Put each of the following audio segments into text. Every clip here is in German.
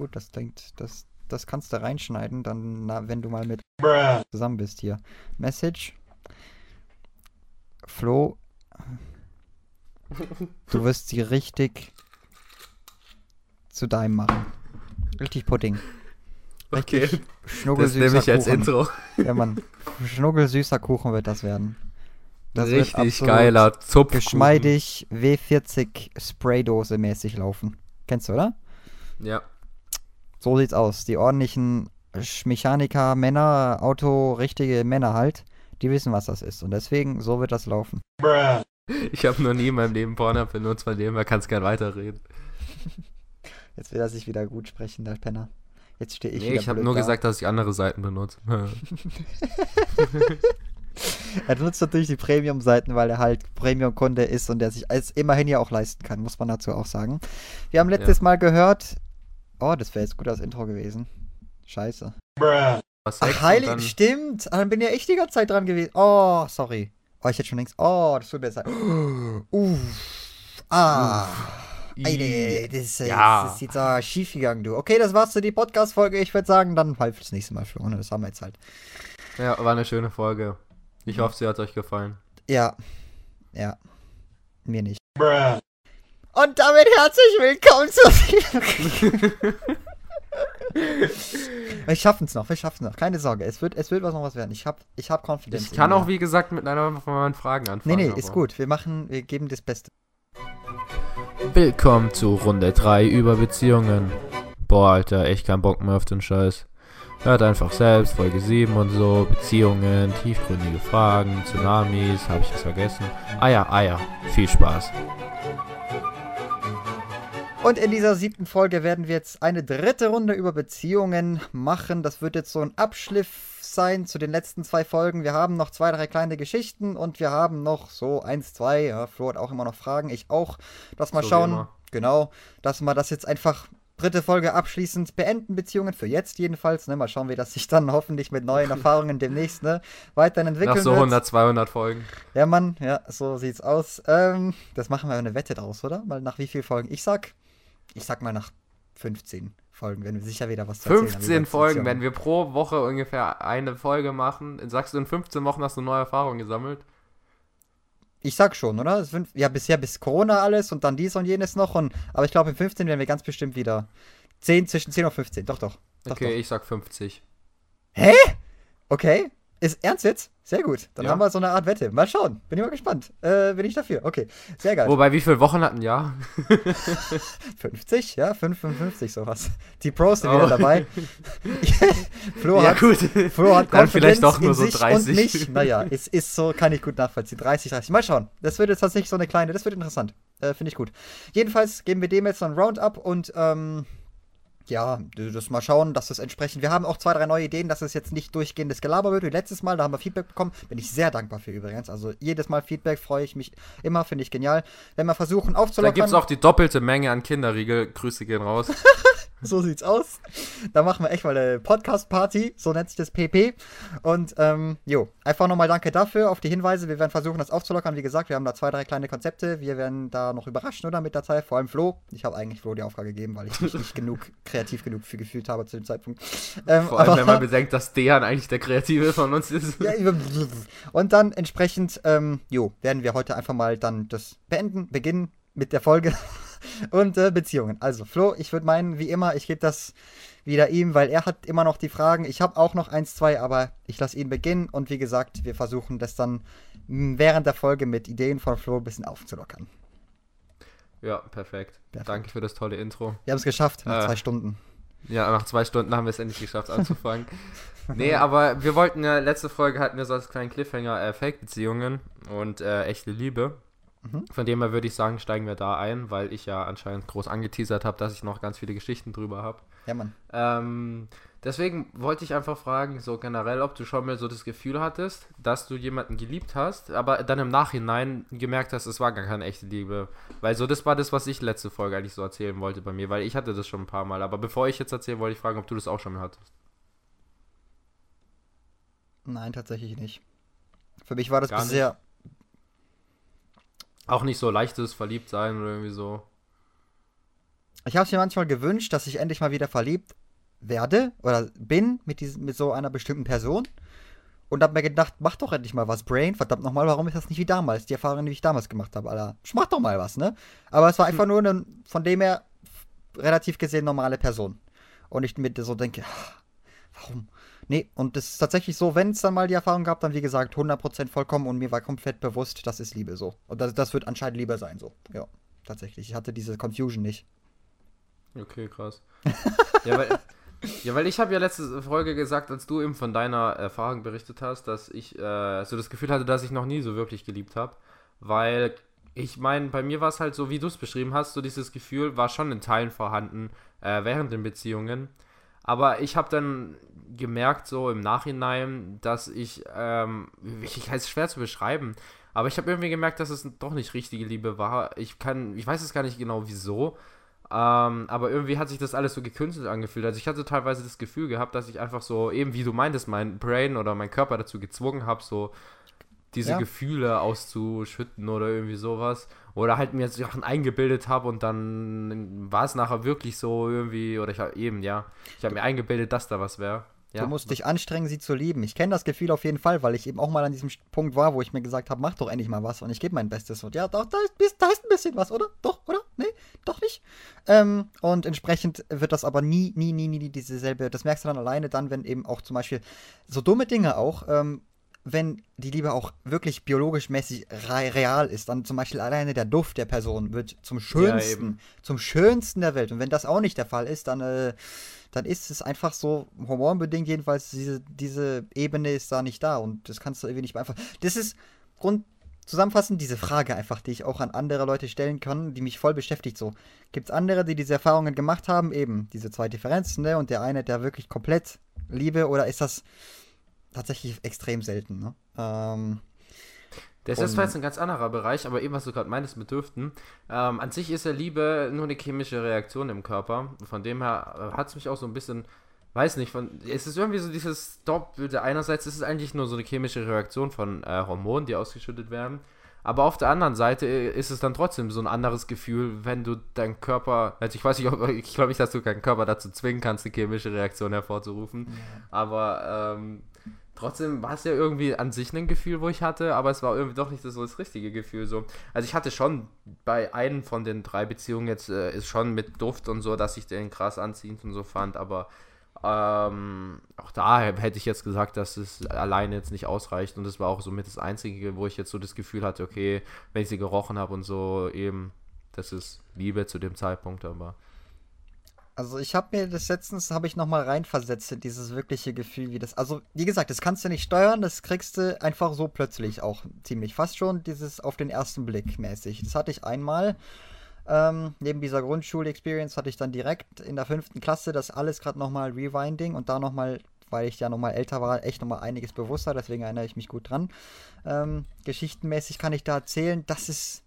gut. Das klingt, das, das kannst du reinschneiden, dann, na, wenn du mal mit zusammen bist hier. Message. Flo, du wirst sie richtig zu deinem machen. Richtig Pudding. Okay, Richtig das schnuggelsüßer nehme ich als Kuchen. Intro. Ja, Mann. Schnuggelsüßer Kuchen wird das werden. Das Richtig geiler Zupf. Geschmeidig W40 Spraydose mäßig laufen. Kennst du, oder? Ja. So sieht's aus. Die ordentlichen Mechaniker, Männer, Auto, richtige Männer halt, die wissen, was das ist. Und deswegen, so wird das laufen. Ich habe noch nie in meinem Leben Pornhub benutzt, von dem her kannst gern weiterreden. Jetzt will er sich wieder gut sprechen, der Penner. Jetzt stehe ich nee, wieder ich habe nur da. gesagt, dass ich andere Seiten benutze. Er nutzt natürlich die Premium-Seiten, weil er halt Premium-Kunde ist und er sich als immerhin ja auch leisten kann, muss man dazu auch sagen. Wir haben letztes Mal gehört. Oh, das wäre jetzt gut als Intro gewesen. Scheiße. Was Sex Ach, heilig, dann- stimmt. Ah, Dann bin ja echt die ganze Zeit dran gewesen. Oh, sorry. Oh, ich hätte schon längst. Oh, das tut mir leid. Uff. Ah. Ey, das, ist, äh, Ja. das ist jetzt äh, schief gegangen, du. Okay, das war's für die Podcast-Folge. Ich würde sagen, dann halt fürs nächste Mal, Flo. ne? Das haben wir jetzt halt. Ja, war eine schöne Folge. Ich hoffe, sie hat euch gefallen. Ja. Ja. Mir nicht. Und damit herzlich willkommen zu. wir schaffen es noch, wir schaffen es noch. Keine Sorge, es wird, es wird was noch was werden. Ich habe ich hab Confidence. Ich kann auch, wie gesagt, mit einer von meinen Fragen Nee, anfangen. nee, aber- ist gut. Wir machen, wir geben das Beste. Willkommen zu Runde 3 über Beziehungen. Boah, Alter, echt kein Bock mehr auf den Scheiß. Hört einfach selbst, Folge 7 und so, Beziehungen, tiefgründige Fragen, Tsunamis, habe ich es vergessen. Ah ja, ah ja, viel Spaß. Und in dieser siebten Folge werden wir jetzt eine dritte Runde über Beziehungen machen. Das wird jetzt so ein Abschliff sein zu den letzten zwei Folgen. Wir haben noch zwei, drei kleine Geschichten und wir haben noch so eins, zwei. Ja, Flo hat auch immer noch Fragen, ich auch. Dass mal So schauen, genau, dass wir das jetzt einfach dritte Folge abschließend beenden, Beziehungen für jetzt jedenfalls. Ne? Mal schauen, wie das sich dann hoffentlich mit neuen Erfahrungen demnächst ne, weiterhin entwickeln Nach so wird. 100, 200 Folgen. Ja, Mann, ja, so sieht's aus. Ähm, das machen wir eine Wette draus, oder? Mal nach wie vielen Folgen? Ich sag, ich sag mal nach 15 Folgen, wenn wir sicher wieder was zu erzählen haben 15 über Folgen, wenn wir pro Woche ungefähr eine Folge machen, sagst du, in 15 Wochen hast du neue Erfahrungen gesammelt? Ich sag schon, oder? Ja, bisher bis Corona alles und dann dies und jenes noch. Und, aber ich glaube, in 15 werden wir ganz bestimmt wieder 10, zwischen 10 und 15. Doch, doch. doch Okay, Doch. ich sag 50. Okay. Ist ernst jetzt? Sehr gut. Dann Ja. haben wir so eine Art Wette. Mal schauen. Bin ich mal gespannt. Äh, bin ich dafür. Okay. Sehr geil. Wobei, wie viele Wochen hatten ja? 50, ja, 55 sowas. Die Pros sind Oh. wieder dabei. Flo ja, hat gut. Flo hat Dann vielleicht doch nur so sich 30. Und mich. Naja, es ist so, kann ich gut nachvollziehen. 30, 30. Mal schauen. Das wird jetzt tatsächlich so eine kleine, das wird interessant. Äh, Finde ich gut. Jedenfalls geben wir dem jetzt so ein Roundup und ähm, ja, das mal schauen, dass das entsprechend. Wir haben auch zwei, drei neue Ideen, dass es jetzt nicht durchgehendes Gelaber wird wie letztes Mal. Da haben wir Feedback bekommen. Bin ich sehr dankbar für übrigens. Also jedes Mal Feedback freue ich mich immer, finde ich genial. Wenn wir versuchen Da aufzulockern. gibt es auch die doppelte Menge an Kinderriegel. Grüße gehen raus. So sieht's aus. Da machen wir echt mal eine Podcast-Party, so nennt sich das PP. Und ähm, jo, einfach nochmal danke dafür, auf die Hinweise. Wir werden versuchen, das aufzulockern. Wie gesagt, wir haben da zwei, drei kleine Konzepte. Wir werden da noch überraschen, oder mit der Zeit. Vor allem Flo. Ich habe eigentlich Flo die Aufgabe gegeben, weil ich mich nicht genug kreativ genug für gefühlt habe zu dem Zeitpunkt. Ähm, Vor allem, aber- wenn man bedenkt, dass Dejan eigentlich der Kreative von uns ist. ja, und dann entsprechend, ähm, jo, werden wir heute einfach mal dann das beenden, beginnen mit der Folge und äh, Beziehungen. Also, Flo, ich würde meinen, wie immer, ich gebe das wieder ihm, weil er hat immer noch die Fragen. Ich habe auch noch eins, zwei, aber ich lasse ihn beginnen und wie gesagt, wir versuchen das dann während der Folge mit Ideen von Flo ein bisschen aufzulockern. Ja, perfekt. Perfekt. Danke für das tolle Intro. Wir haben es geschafft nach Äh. zwei Stunden. Ja, nach zwei Stunden haben wir es endlich geschafft anzufangen. nee, aber wir wollten ja, letzte Folge hatten wir so als kleinen Cliffhanger äh, Fake-Beziehungen und äh, echte Liebe. Mhm. Von dem her würde ich sagen, steigen wir da ein, weil ich ja anscheinend groß angeteasert habe, dass ich noch ganz viele Geschichten drüber habe. Ja, Mann. Ähm, deswegen wollte ich einfach fragen, so generell, ob du schon mal so das Gefühl hattest, dass du jemanden geliebt hast, aber dann im Nachhinein gemerkt hast, es war gar keine echte Liebe. Weil so, das war das, was ich letzte Folge eigentlich so erzählen wollte bei mir, weil ich hatte das schon ein paar Mal. Aber bevor ich jetzt erzähle, wollte ich fragen, ob du das auch schon mal hattest. Nein, tatsächlich nicht. Für mich war das Gar nicht? Auch nicht so leichtes Verliebtsein oder irgendwie so. ich habe es mir manchmal gewünscht, dass ich endlich mal wieder verliebt werde oder bin mit, diesem, mit so einer bestimmten Person. Und hab mir gedacht, mach doch endlich mal was, Brain. Verdammt nochmal, warum ist das nicht wie damals? Die Erfahrung, die ich damals gemacht habe, Alter. Mach doch mal was, ne? Aber es war einfach nur eine, von dem her relativ gesehen normale Person. Und ich mir so denke, warum? Nee, und es ist tatsächlich so, wenn es dann mal die Erfahrung gab, dann wie gesagt 100% vollkommen und mir war komplett bewusst, das ist Liebe so. Und das, das wird anscheinend Liebe sein so. Ja, tatsächlich. Ich hatte diese Confusion nicht. Okay, krass. ja, weil, ja, weil ich habe ja letzte Folge gesagt, als du eben von deiner Erfahrung berichtet hast, dass ich äh, so das Gefühl hatte, dass ich noch nie so wirklich geliebt habe. Weil ich meine, bei mir war es halt so, wie du es beschrieben hast, so dieses Gefühl war schon in Teilen vorhanden äh, während den Beziehungen. Aber ich habe dann gemerkt, so im Nachhinein, dass ich, ähm, ich es schwer zu beschreiben, aber ich habe irgendwie gemerkt, dass es doch nicht richtige Liebe war. Ich kann, ich weiß es gar nicht genau wieso, ähm, aber irgendwie hat sich das alles so gekünstelt angefühlt. Also ich hatte teilweise das Gefühl gehabt, dass ich einfach so, eben wie du meintest, mein Brain oder mein Körper dazu gezwungen habe, so diese ja. Gefühle auszuschütten oder irgendwie sowas. Oder halt mir Sachen eingebildet habe und dann war es nachher wirklich so irgendwie, oder ich habe eben, ja, ich habe mir eingebildet, dass da was wäre. Ja. Du musst dich anstrengen, sie zu lieben. Ich kenne das Gefühl auf jeden Fall, weil ich eben auch mal an diesem Punkt war, wo ich mir gesagt habe, mach doch endlich mal was und ich gebe mein Bestes. Und ja, doch, da ist, da ist ein bisschen was, oder? Doch, oder? Nee, doch nicht. Ähm, und entsprechend wird das aber nie, nie, nie, nie dieselbe. Das merkst du dann alleine dann, wenn eben auch zum Beispiel so dumme Dinge auch, ähm, wenn die Liebe auch wirklich biologisch mäßig real ist, dann zum Beispiel alleine der Duft der Person wird zum schönsten, ja, zum schönsten der Welt. Und wenn das auch nicht der Fall ist, dann, äh, dann ist es einfach so hormonbedingt jedenfalls diese, diese Ebene ist da nicht da und das kannst du irgendwie nicht beeinflussen. Das ist Grund zusammenfassend diese Frage einfach, die ich auch an andere Leute stellen kann, die mich voll beschäftigt. So, gibt es andere, die diese Erfahrungen gemacht haben, eben diese zwei Differenzen, ne? Und der eine, der wirklich komplett Liebe oder ist das tatsächlich extrem selten. Ne? Ähm, das ist zwar jetzt ein ganz anderer Bereich, aber eben, was du gerade meintest mit Düften, ähm, an sich ist ja Liebe nur eine chemische Reaktion im Körper. Von dem her äh, hat es mich auch so ein bisschen, weiß nicht, von, es ist irgendwie so dieses Doppelte. Einerseits ist es eigentlich nur so eine chemische Reaktion von äh, Hormonen, die ausgeschüttet werden. Aber auf der anderen Seite äh, ist es dann trotzdem so ein anderes Gefühl, wenn du deinen Körper, also ich weiß nicht, ob, ich glaube nicht, dass du deinen Körper dazu zwingen kannst, eine chemische Reaktion hervorzurufen. Ja. Aber ähm, trotzdem war es ja irgendwie an sich ein Gefühl, wo ich hatte, aber es war irgendwie doch nicht so das richtige Gefühl. So. Also ich hatte schon bei einem von den drei Beziehungen jetzt äh, ist schon mit Duft und so, dass ich den krass anziehend und so fand, aber ähm, auch da hätte ich jetzt gesagt, dass es alleine jetzt nicht ausreicht und das war auch somit das Einzige, wo ich jetzt so das Gefühl hatte, okay, wenn ich sie gerochen habe und so eben, das ist Liebe zu dem Zeitpunkt, aber also ich habe mir das letztens, habe ich nochmal reinversetzt in dieses wirkliche Gefühl, wie das, also wie gesagt, das kannst du nicht steuern, das kriegst du einfach so plötzlich auch ziemlich, fast schon dieses auf den ersten Blick mäßig. Das hatte ich einmal, ähm, neben dieser Grundschul-Experience hatte ich dann direkt in der fünften Klasse das alles gerade nochmal Rewinding und da nochmal, weil ich ja nochmal älter war, echt nochmal einiges bewusster, deswegen erinnere ich mich gut dran. Ähm, geschichtenmäßig kann ich da erzählen, das ist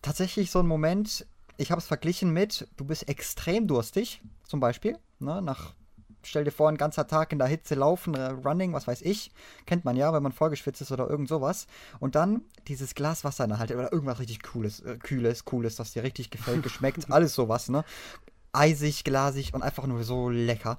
tatsächlich so ein Moment, ich habe es verglichen mit, du bist extrem durstig, zum Beispiel, ne, nach, stell dir vor, ein ganzer Tag in der Hitze laufen, äh, Running, was weiß ich, kennt man ja, wenn man vollgeschwitzt ist oder irgend sowas. Und dann dieses Glas Wasser in der Hand oder irgendwas richtig Cooles, äh, Kühles, Cooles, das dir richtig gefällt, geschmeckt, alles sowas, ne. Eisig, glasig und einfach nur so lecker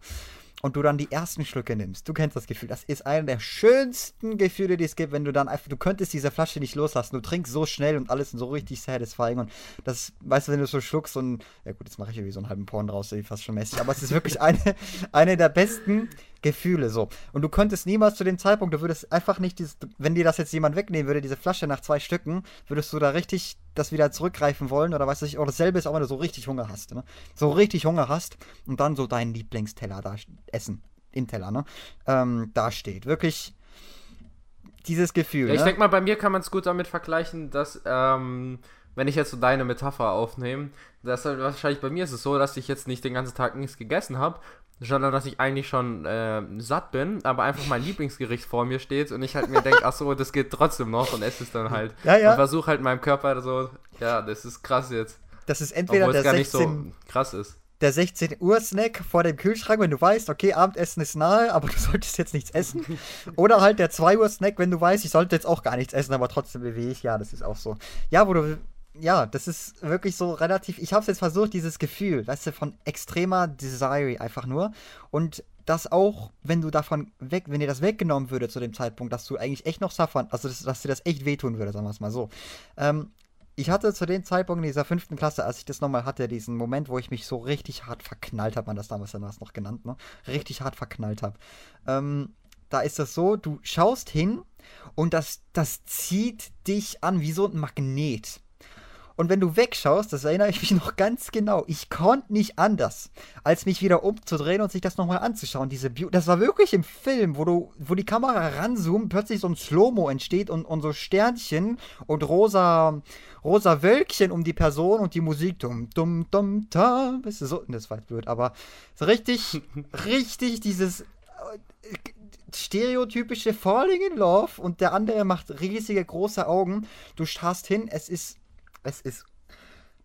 und du dann die ersten Schlücke nimmst. Du kennst das Gefühl. Das ist einer der schönsten Gefühle, die es gibt, wenn du dann einfach, du könntest diese Flasche nicht loslassen. Du trinkst so schnell und alles so richtig satisfying. Und das, weißt du, wenn du so schluckst und, ja gut, jetzt mache ich irgendwie so einen halben Porn draus, fast schon mäßig. Aber es ist wirklich eine, eine der besten Gefühle so. Und du könntest niemals zu dem Zeitpunkt, du würdest einfach nicht dieses, wenn dir das jetzt jemand wegnehmen würde, diese Flasche nach zwei Stücken, würdest du da richtig das wieder zurückgreifen wollen oder weiß ich, oder dasselbe ist auch, wenn du so richtig Hunger hast, ne? So richtig Hunger hast und dann so deinen Lieblingsteller da essen, im Teller, ne? Ähm, da steht. Wirklich dieses Gefühl. Ja, ich ne? denke mal, bei mir kann man es gut damit vergleichen, dass, ähm, wenn ich jetzt so deine Metapher aufnehme, dass halt wahrscheinlich bei mir ist es so, dass ich jetzt nicht den ganzen Tag nichts gegessen habe, sondern dass ich eigentlich schon äh, satt bin, aber einfach mein Lieblingsgericht vor mir steht und ich halt mir denke, ach so, das geht trotzdem noch und esse es dann halt. Ja, ja. Und versuche halt meinem Körper so, ja, das ist krass jetzt. Das ist entweder Obwohl der gar 16, nicht so krass ist. Der 16 Uhr Snack vor dem Kühlschrank, wenn du weißt, okay, Abendessen ist nahe, aber du solltest jetzt nichts essen. Oder halt der 2 Uhr Snack, wenn du weißt, ich sollte jetzt auch gar nichts essen, aber trotzdem bewege ich. Ja, das ist auch so. Ja, wo du ja, das ist wirklich so relativ. Ich habe es jetzt versucht, dieses Gefühl, weißt du, von extremer Desire einfach nur. Und das auch, wenn du davon weg, wenn dir das weggenommen würde zu dem Zeitpunkt, dass du eigentlich echt noch suffern, also dass, dass dir das echt wehtun würde, sagen wir es mal so. Ähm, ich hatte zu dem Zeitpunkt in dieser fünften Klasse, als ich das nochmal hatte, diesen Moment, wo ich mich so richtig hart verknallt habe, man das damals dann noch genannt, ne? Richtig hart verknallt habe. Ähm, da ist das so, du schaust hin und das, das zieht dich an wie so ein Magnet. Und wenn du wegschaust, das erinnere ich mich noch ganz genau, ich konnte nicht anders, als mich wieder umzudrehen und sich das nochmal anzuschauen. Diese Be das war wirklich im Film, wo du, wo die Kamera ranzoomt, plötzlich so ein Slow-Mo entsteht und, und so Sternchen und rosa, rosa Wölkchen um die Person und die Musik dumm, dumm, dumm, da. Weißt du, so, das war blöd, aber so richtig, richtig dieses stereotypische Falling in Love und der andere macht riesige große Augen. Du schaust hin, es ist, es ist,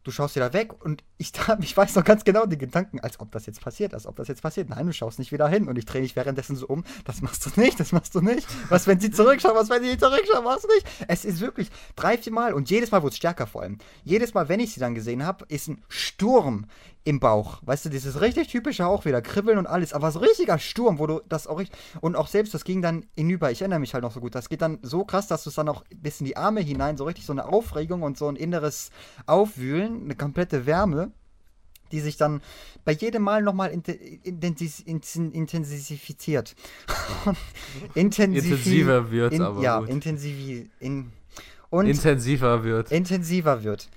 du schaust wieder weg und ich, ich weiß noch ganz genau die Gedanken, als ob das jetzt passiert, als ob das jetzt passiert. Nein, du schaust nicht wieder hin und ich drehe mich währenddessen so um. Das machst du nicht, das machst du nicht. Was, wenn sie zurückschauen, was, wenn sie zurückschauen, machst du nicht. Es ist wirklich drei, vier Mal und jedes Mal wurde es stärker vor allem. Jedes Mal, wenn ich sie dann gesehen habe, ist ein Sturm im Bauch. Weißt du, dieses richtig typische auch wieder, Kribbeln und alles, aber so richtiger Sturm, wo du das auch richtig. Und auch selbst, das ging dann hinüber, ich erinnere mich halt noch so gut, das geht dann so krass, dass du es dann auch bis in die Arme hinein, so richtig so eine Aufregung und so ein inneres Aufwühlen, eine komplette Wärme, die sich dann bei jedem Mal nochmal intensifiziert. intensiver wird, in, aber. Ja, gut. intensiv. In, und intensiver wird. Intensiver wird.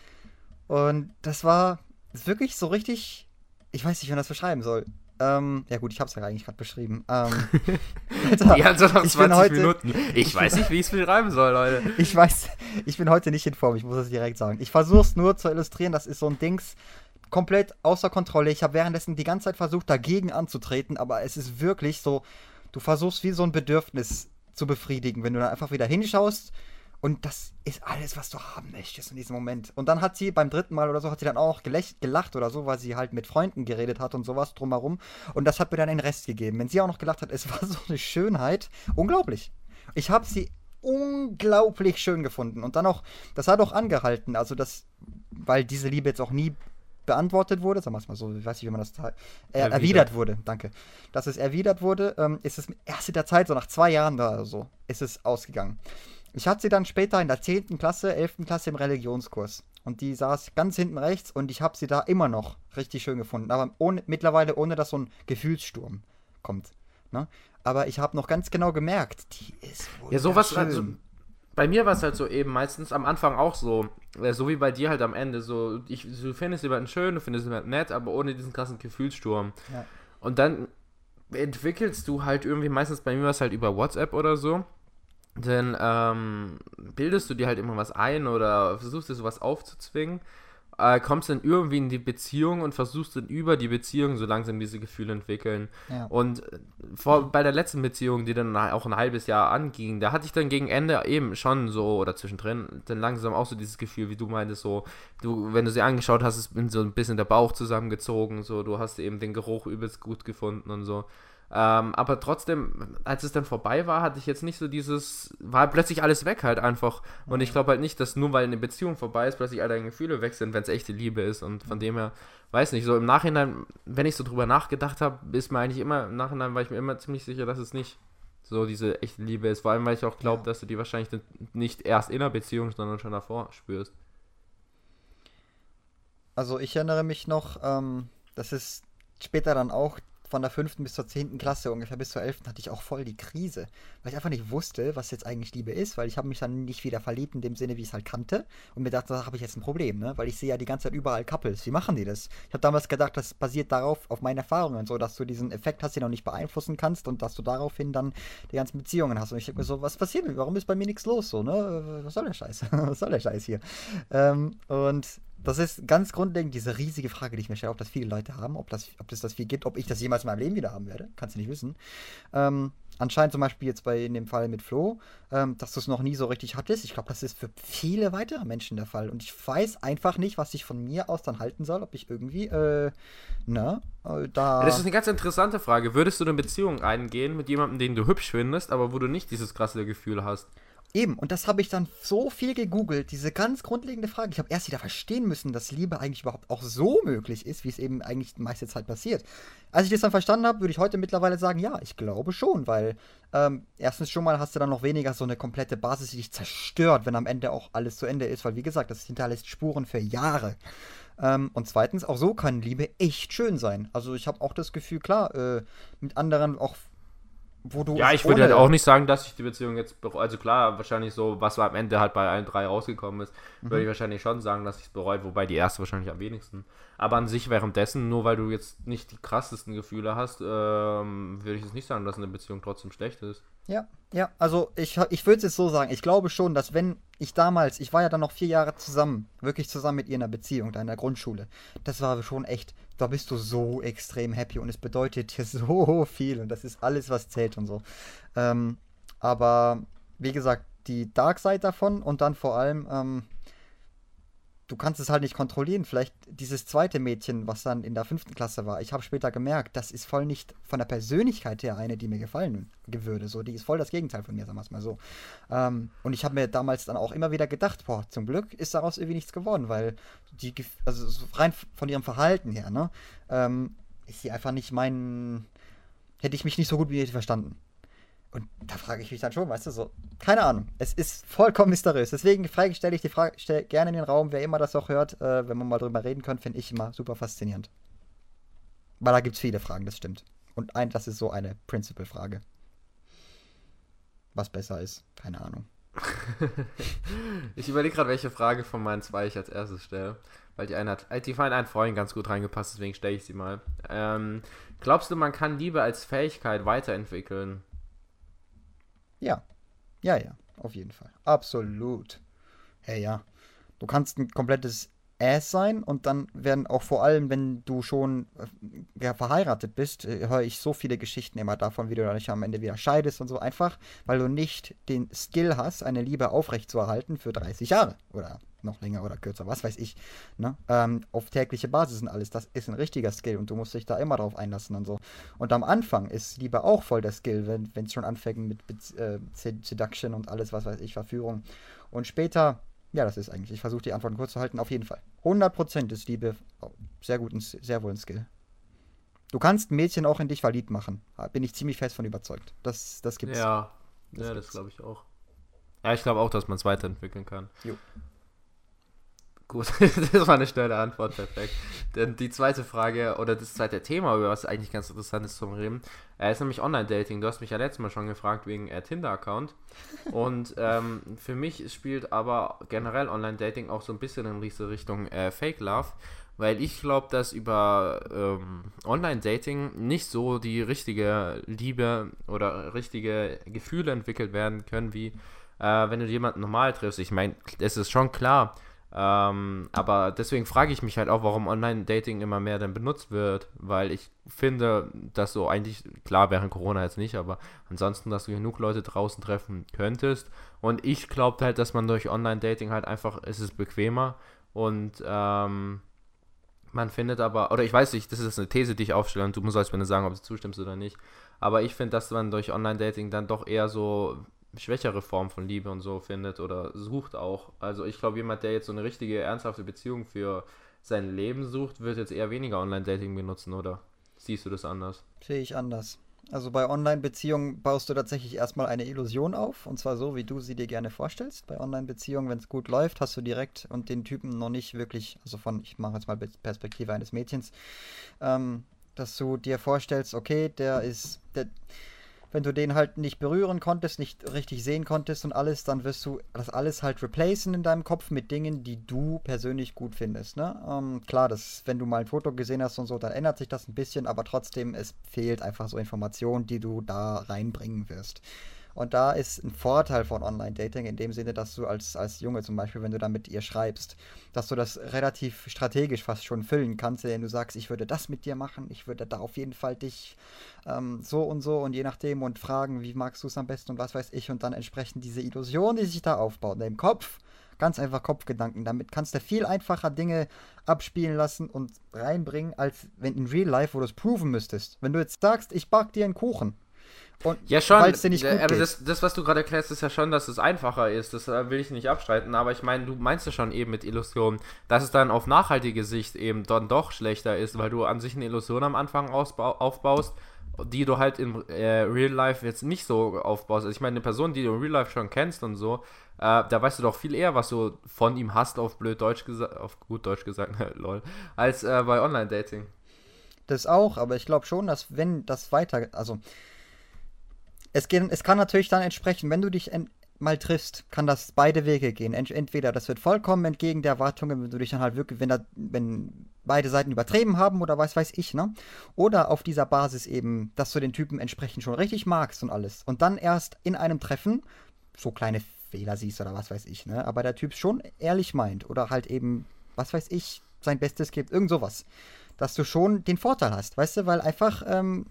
Und das war wirklich so richtig. Ich weiß nicht, wie man das beschreiben soll. Ähm, ja gut, ich hab's ja eigentlich gerade beschrieben. Ähm, Alter, ja, also noch 20 heute, Minuten. Ich, ich weiß nicht, wie ich es beschreiben soll, Leute. Ich weiß, ich bin heute nicht in Form, ich muss es direkt sagen. Ich versuch's nur zu illustrieren, das ist so ein Dings komplett außer Kontrolle. Ich habe währenddessen die ganze Zeit versucht, dagegen anzutreten, aber es ist wirklich so, du versuchst wie so ein Bedürfnis zu befriedigen, wenn du dann einfach wieder hinschaust und das ist alles, was du haben möchtest in diesem Moment. Und dann hat sie beim dritten Mal oder so, hat sie dann auch gelacht oder so, weil sie halt mit Freunden geredet hat und sowas drumherum. Und das hat mir dann den Rest gegeben. Wenn sie auch noch gelacht hat, es war so eine Schönheit. Unglaublich. Ich habe sie unglaublich schön gefunden. Und dann auch, das hat auch angehalten. Also das, weil diese Liebe jetzt auch nie beantwortet wurde, sagen wir es mal so, ich weiß nicht, wie man das äh, erwidert. erwidert. wurde, danke. Dass es erwidert wurde, ähm, ist es erst in der Zeit, so nach zwei Jahren da oder so, ist es ausgegangen. Ich hatte sie dann später in der 10. Klasse, 11. Klasse im Religionskurs. Und die saß ganz hinten rechts und ich habe sie da immer noch richtig schön gefunden. Aber ohne, mittlerweile ohne, dass so ein Gefühlssturm kommt. Ne? Aber ich habe noch ganz genau gemerkt, die ist Ja, sowas, also, bei mir war es halt so eben meistens am Anfang auch so, äh, so wie bei dir halt am Ende, so, ich, du findest jemanden schön, du findest jemanden nett, aber ohne diesen krassen Gefühlssturm. Ja. Und dann entwickelst du halt irgendwie, meistens bei mir war es halt über WhatsApp oder so, dann ähm, bildest du dir halt immer was ein oder versuchst dir sowas aufzuzwingen, äh, kommst dann irgendwie in die Beziehung und versuchst dann über die Beziehung so langsam diese Gefühle entwickeln. Ja. Und äh, vor, bei der letzten Beziehung, die dann auch ein halbes Jahr anging, da hatte ich dann gegen Ende eben schon so, oder zwischendrin, dann langsam auch so dieses Gefühl, wie du meintest, so, du, wenn du sie angeschaut hast, ist so ein bisschen der Bauch zusammengezogen, so, du hast eben den Geruch übelst gut gefunden und so. Ähm, aber trotzdem, als es dann vorbei war, hatte ich jetzt nicht so dieses, war plötzlich alles weg halt einfach. Und ich glaube halt nicht, dass nur weil eine Beziehung vorbei ist, plötzlich all deine Gefühle weg sind, wenn es echte Liebe ist. Und von dem her, weiß nicht, so im Nachhinein, wenn ich so drüber nachgedacht habe, ist mir eigentlich immer, im Nachhinein war ich mir immer ziemlich sicher, dass es nicht so diese echte Liebe ist. Vor allem, weil ich auch glaube, ja. dass du die wahrscheinlich nicht erst in der Beziehung, sondern schon davor spürst. Also ich erinnere mich noch, ähm, das ist später dann auch von der fünften bis zur zehnten Klasse, ungefähr bis zur elften, hatte ich auch voll die Krise, weil ich einfach nicht wusste, was jetzt eigentlich Liebe ist, weil ich habe mich dann nicht wieder verliebt in dem Sinne, wie ich es halt kannte und mir dachte, da habe ich jetzt ein Problem, ne? weil ich sehe ja die ganze Zeit überall Couples, wie machen die das? Ich habe damals gedacht, das basiert darauf, auf meinen Erfahrungen, so, dass du diesen Effekt hast, den du nicht beeinflussen kannst und dass du daraufhin dann die ganzen Beziehungen hast und ich denke mir so, was passiert? Warum ist bei mir nichts los, so, ne? Was soll der Scheiß? was soll der Scheiß hier? Ähm, und das ist ganz grundlegend diese riesige Frage, die ich mir stelle, ob das viele Leute haben, ob das, ob das das viel gibt, ob ich das jemals in meinem Leben wieder haben werde. Kannst du nicht wissen. Ähm, anscheinend zum Beispiel jetzt bei in dem Fall mit Flo, ähm, dass du es noch nie so richtig hattest. Ich glaube, das ist für viele weitere Menschen der Fall. Und ich weiß einfach nicht, was ich von mir aus dann halten soll, ob ich irgendwie, äh, na, äh, da. Das ist eine ganz interessante Frage. Würdest du eine Beziehung eingehen mit jemandem, den du hübsch findest, aber wo du nicht dieses krasse Gefühl hast? Eben, und das habe ich dann so viel gegoogelt, diese ganz grundlegende Frage. Ich habe erst wieder verstehen müssen, dass Liebe eigentlich überhaupt auch so möglich ist, wie es eben eigentlich die meiste Zeit passiert. Als ich das dann verstanden habe, würde ich heute mittlerweile sagen, ja, ich glaube schon, weil ähm, erstens schon mal hast du dann noch weniger so eine komplette Basis, die dich zerstört, wenn am Ende auch alles zu Ende ist, weil wie gesagt, das hinterlässt Spuren für Jahre. Ähm, und zweitens, auch so kann Liebe echt schön sein. Also ich habe auch das Gefühl, klar, äh, mit anderen auch wo du. Ja, ich würde halt auch nicht sagen, dass ich die Beziehung jetzt bereue. Also klar, wahrscheinlich so, was am Ende halt bei allen drei rausgekommen ist, mhm. würde ich wahrscheinlich schon sagen, dass ich es bereue, wobei die erste wahrscheinlich am wenigsten. Aber an sich währenddessen, nur weil du jetzt nicht die krassesten Gefühle hast, ähm, würde ich jetzt nicht sagen, dass eine Beziehung trotzdem schlecht ist. Ja, ja, also ich, ich würde es jetzt so sagen, ich glaube schon, dass wenn ich damals, ich war ja dann noch vier Jahre zusammen, wirklich zusammen mit ihr in einer Beziehung, da in der Grundschule, das war schon echt, da bist du so extrem happy und es bedeutet dir so viel und das ist alles, was zählt und so. Ähm, aber wie gesagt, die Dark Side davon und dann vor allem, ähm, du kannst es halt nicht kontrollieren. Vielleicht dieses zweite Mädchen, was dann in der fünften Klasse war, ich habe später gemerkt, das ist voll nicht von der Persönlichkeit her eine, die mir gefallen würde. So, die ist voll das Gegenteil von mir, sagen wir es mal so. Ähm, und ich habe mir damals dann auch immer wieder gedacht, boah, zum Glück ist daraus irgendwie nichts geworden, weil die, also rein von ihrem Verhalten her, ne, ähm, ist sie einfach nicht mein, hätte ich mich nicht so gut wie sie verstanden. Und da frage ich mich dann schon, weißt du, so, keine Ahnung. Es ist vollkommen mysteriös. Deswegen stelle ich die Frage stell gerne in den Raum, wer immer das auch hört, äh, wenn man mal drüber reden kann, finde ich immer super faszinierend. Weil da gibt es viele Fragen, das stimmt. Und ein, das ist so eine Principle-Frage. Was besser ist, keine Ahnung. ich überlege gerade, welche Frage von meinen zwei ich als erstes stelle. Weil die eine hat, die von einem Freund ganz gut reingepasst, deswegen stelle ich sie mal. Ähm, glaubst du, man kann Liebe als Fähigkeit weiterentwickeln? Ja. Ja, ja, auf jeden Fall. Absolut. Hey, ja. Du kannst ein komplettes Ass sein und dann werden auch vor allem, wenn du schon äh, ja, verheiratet bist, äh, höre ich so viele Geschichten immer davon, wie du dich am Ende wieder scheidest und so einfach, weil du nicht den Skill hast, eine Liebe aufrechtzuerhalten für 30 Jahre oder noch länger oder kürzer, was weiß ich, ne? Ähm, auf tägliche Basis und alles. Das ist ein richtiger Skill und du musst dich da immer drauf einlassen und so. Und am Anfang ist Liebe auch voll der Skill, wenn es schon anfängt mit äh, Seduction und alles, was weiß ich, Verführung. Und später, ja, das ist eigentlich, ich versuche die Antworten kurz zu halten, auf jeden Fall. 100% ist Liebe oh, sehr gut, sehr wohl ein Skill. Du kannst Mädchen auch in dich verliebt machen. Bin ich ziemlich fest von überzeugt. Das, das gibt's. Ja, das ja, das glaube ich auch. Ja, ich glaube auch, dass man es weiterentwickeln kann. Jo. Gut, das war eine schnelle Antwort, perfekt. Denn die zweite Frage oder das zweite Thema, über was eigentlich ganz interessant ist zum Reden, äh, ist nämlich Online-Dating. Du hast mich ja letztes Mal schon gefragt wegen äh, Tinder-Account. Und ähm, für mich spielt aber generell Online-Dating auch so ein bisschen in diese Richtung äh, Fake Love, weil ich glaube, dass über ähm, Online-Dating nicht so die richtige Liebe oder richtige Gefühle entwickelt werden können, wie äh, wenn du jemanden normal triffst. Ich meine, es ist schon klar, ähm, aber deswegen frage ich mich halt auch, warum Online-Dating immer mehr dann benutzt wird, weil ich finde, dass so eigentlich, klar während Corona jetzt nicht, aber ansonsten, dass du genug Leute draußen treffen könntest. Und ich glaube halt, dass man durch Online-Dating halt einfach, es ist bequemer und ähm, man findet aber, oder ich weiß nicht, das ist eine These, die ich aufstelle und du sollst mir sagen, ob du zustimmst oder nicht. Aber ich finde, dass man durch Online-Dating dann doch eher so schwächere Form von Liebe und so findet oder sucht auch. Also ich glaube, jemand, der jetzt so eine richtige, ernsthafte Beziehung für sein Leben sucht, wird jetzt eher weniger Online-Dating benutzen, oder? Siehst du das anders? Sehe ich anders. Also bei Online-Beziehungen baust du tatsächlich erstmal eine Illusion auf, und zwar so, wie du sie dir gerne vorstellst. Bei Online-Beziehungen, wenn es gut läuft, hast du direkt und den Typen noch nicht wirklich, also von, ich mache jetzt mal Perspektive eines Mädchens, ähm, dass du dir vorstellst, okay, der ist, der, wenn du den halt nicht berühren konntest, nicht richtig sehen konntest und alles, dann wirst du das alles halt replacen in deinem Kopf mit Dingen, die du persönlich gut findest. Ne? Ähm, klar, das, wenn du mal ein Foto gesehen hast und so, dann ändert sich das ein bisschen, aber trotzdem, es fehlt einfach so Informationen, die du da reinbringen wirst. Und da ist ein Vorteil von Online-Dating in dem Sinne, dass du als, als Junge zum Beispiel, wenn du dann mit ihr schreibst, dass du das relativ strategisch fast schon füllen kannst, indem du sagst, ich würde das mit dir machen, ich würde da auf jeden Fall dich ähm, so und so und je nachdem und fragen, wie magst du es am besten und was weiß ich und dann entsprechend diese Illusion, die sich da aufbaut, im Kopf, ganz einfach Kopfgedanken. Damit kannst du viel einfacher Dinge abspielen lassen und reinbringen, als wenn in Real Life, wo du es proven müsstest. Wenn du jetzt sagst, ich back dir einen Kuchen Und ja, schon. Weil es dir nicht gut aber geht. das, das, was du gerade erklärst, ist ja schon, dass es einfacher ist. Das äh, will ich nicht abstreiten. Aber ich meine, du meinst ja schon eben mit Illusionen, dass es dann auf nachhaltige Sicht eben dann doch schlechter ist, weil du an sich eine Illusion am Anfang aufbaust, die du halt in äh, Real Life jetzt nicht so aufbaust. Also ich meine, eine Person, die du in Real Life schon kennst und so, äh, da weißt du doch viel eher, was du von ihm hast, auf blöd Deutsch gesagt, auf gut Deutsch gesagt, lol, als äh, bei Online-Dating. Das auch, aber ich glaube schon, dass wenn das weiter, also es, geht, es kann natürlich dann entsprechen, wenn du dich mal triffst, kann das beide Wege gehen. Ent, entweder das wird vollkommen entgegen der Erwartungen, wenn du dich dann halt wirklich, wenn, da, wenn beide Seiten übertrieben haben oder was weiß ich, ne? Oder auf dieser Basis eben, dass du den Typen entsprechend schon richtig magst und alles. Und dann erst in einem Treffen so kleine Fehler siehst oder was weiß ich, ne? Aber der Typ schon ehrlich meint oder halt eben, was weiß ich, sein Bestes gibt, irgend sowas. Dass du schon den Vorteil hast, weißt du, weil einfach ähm,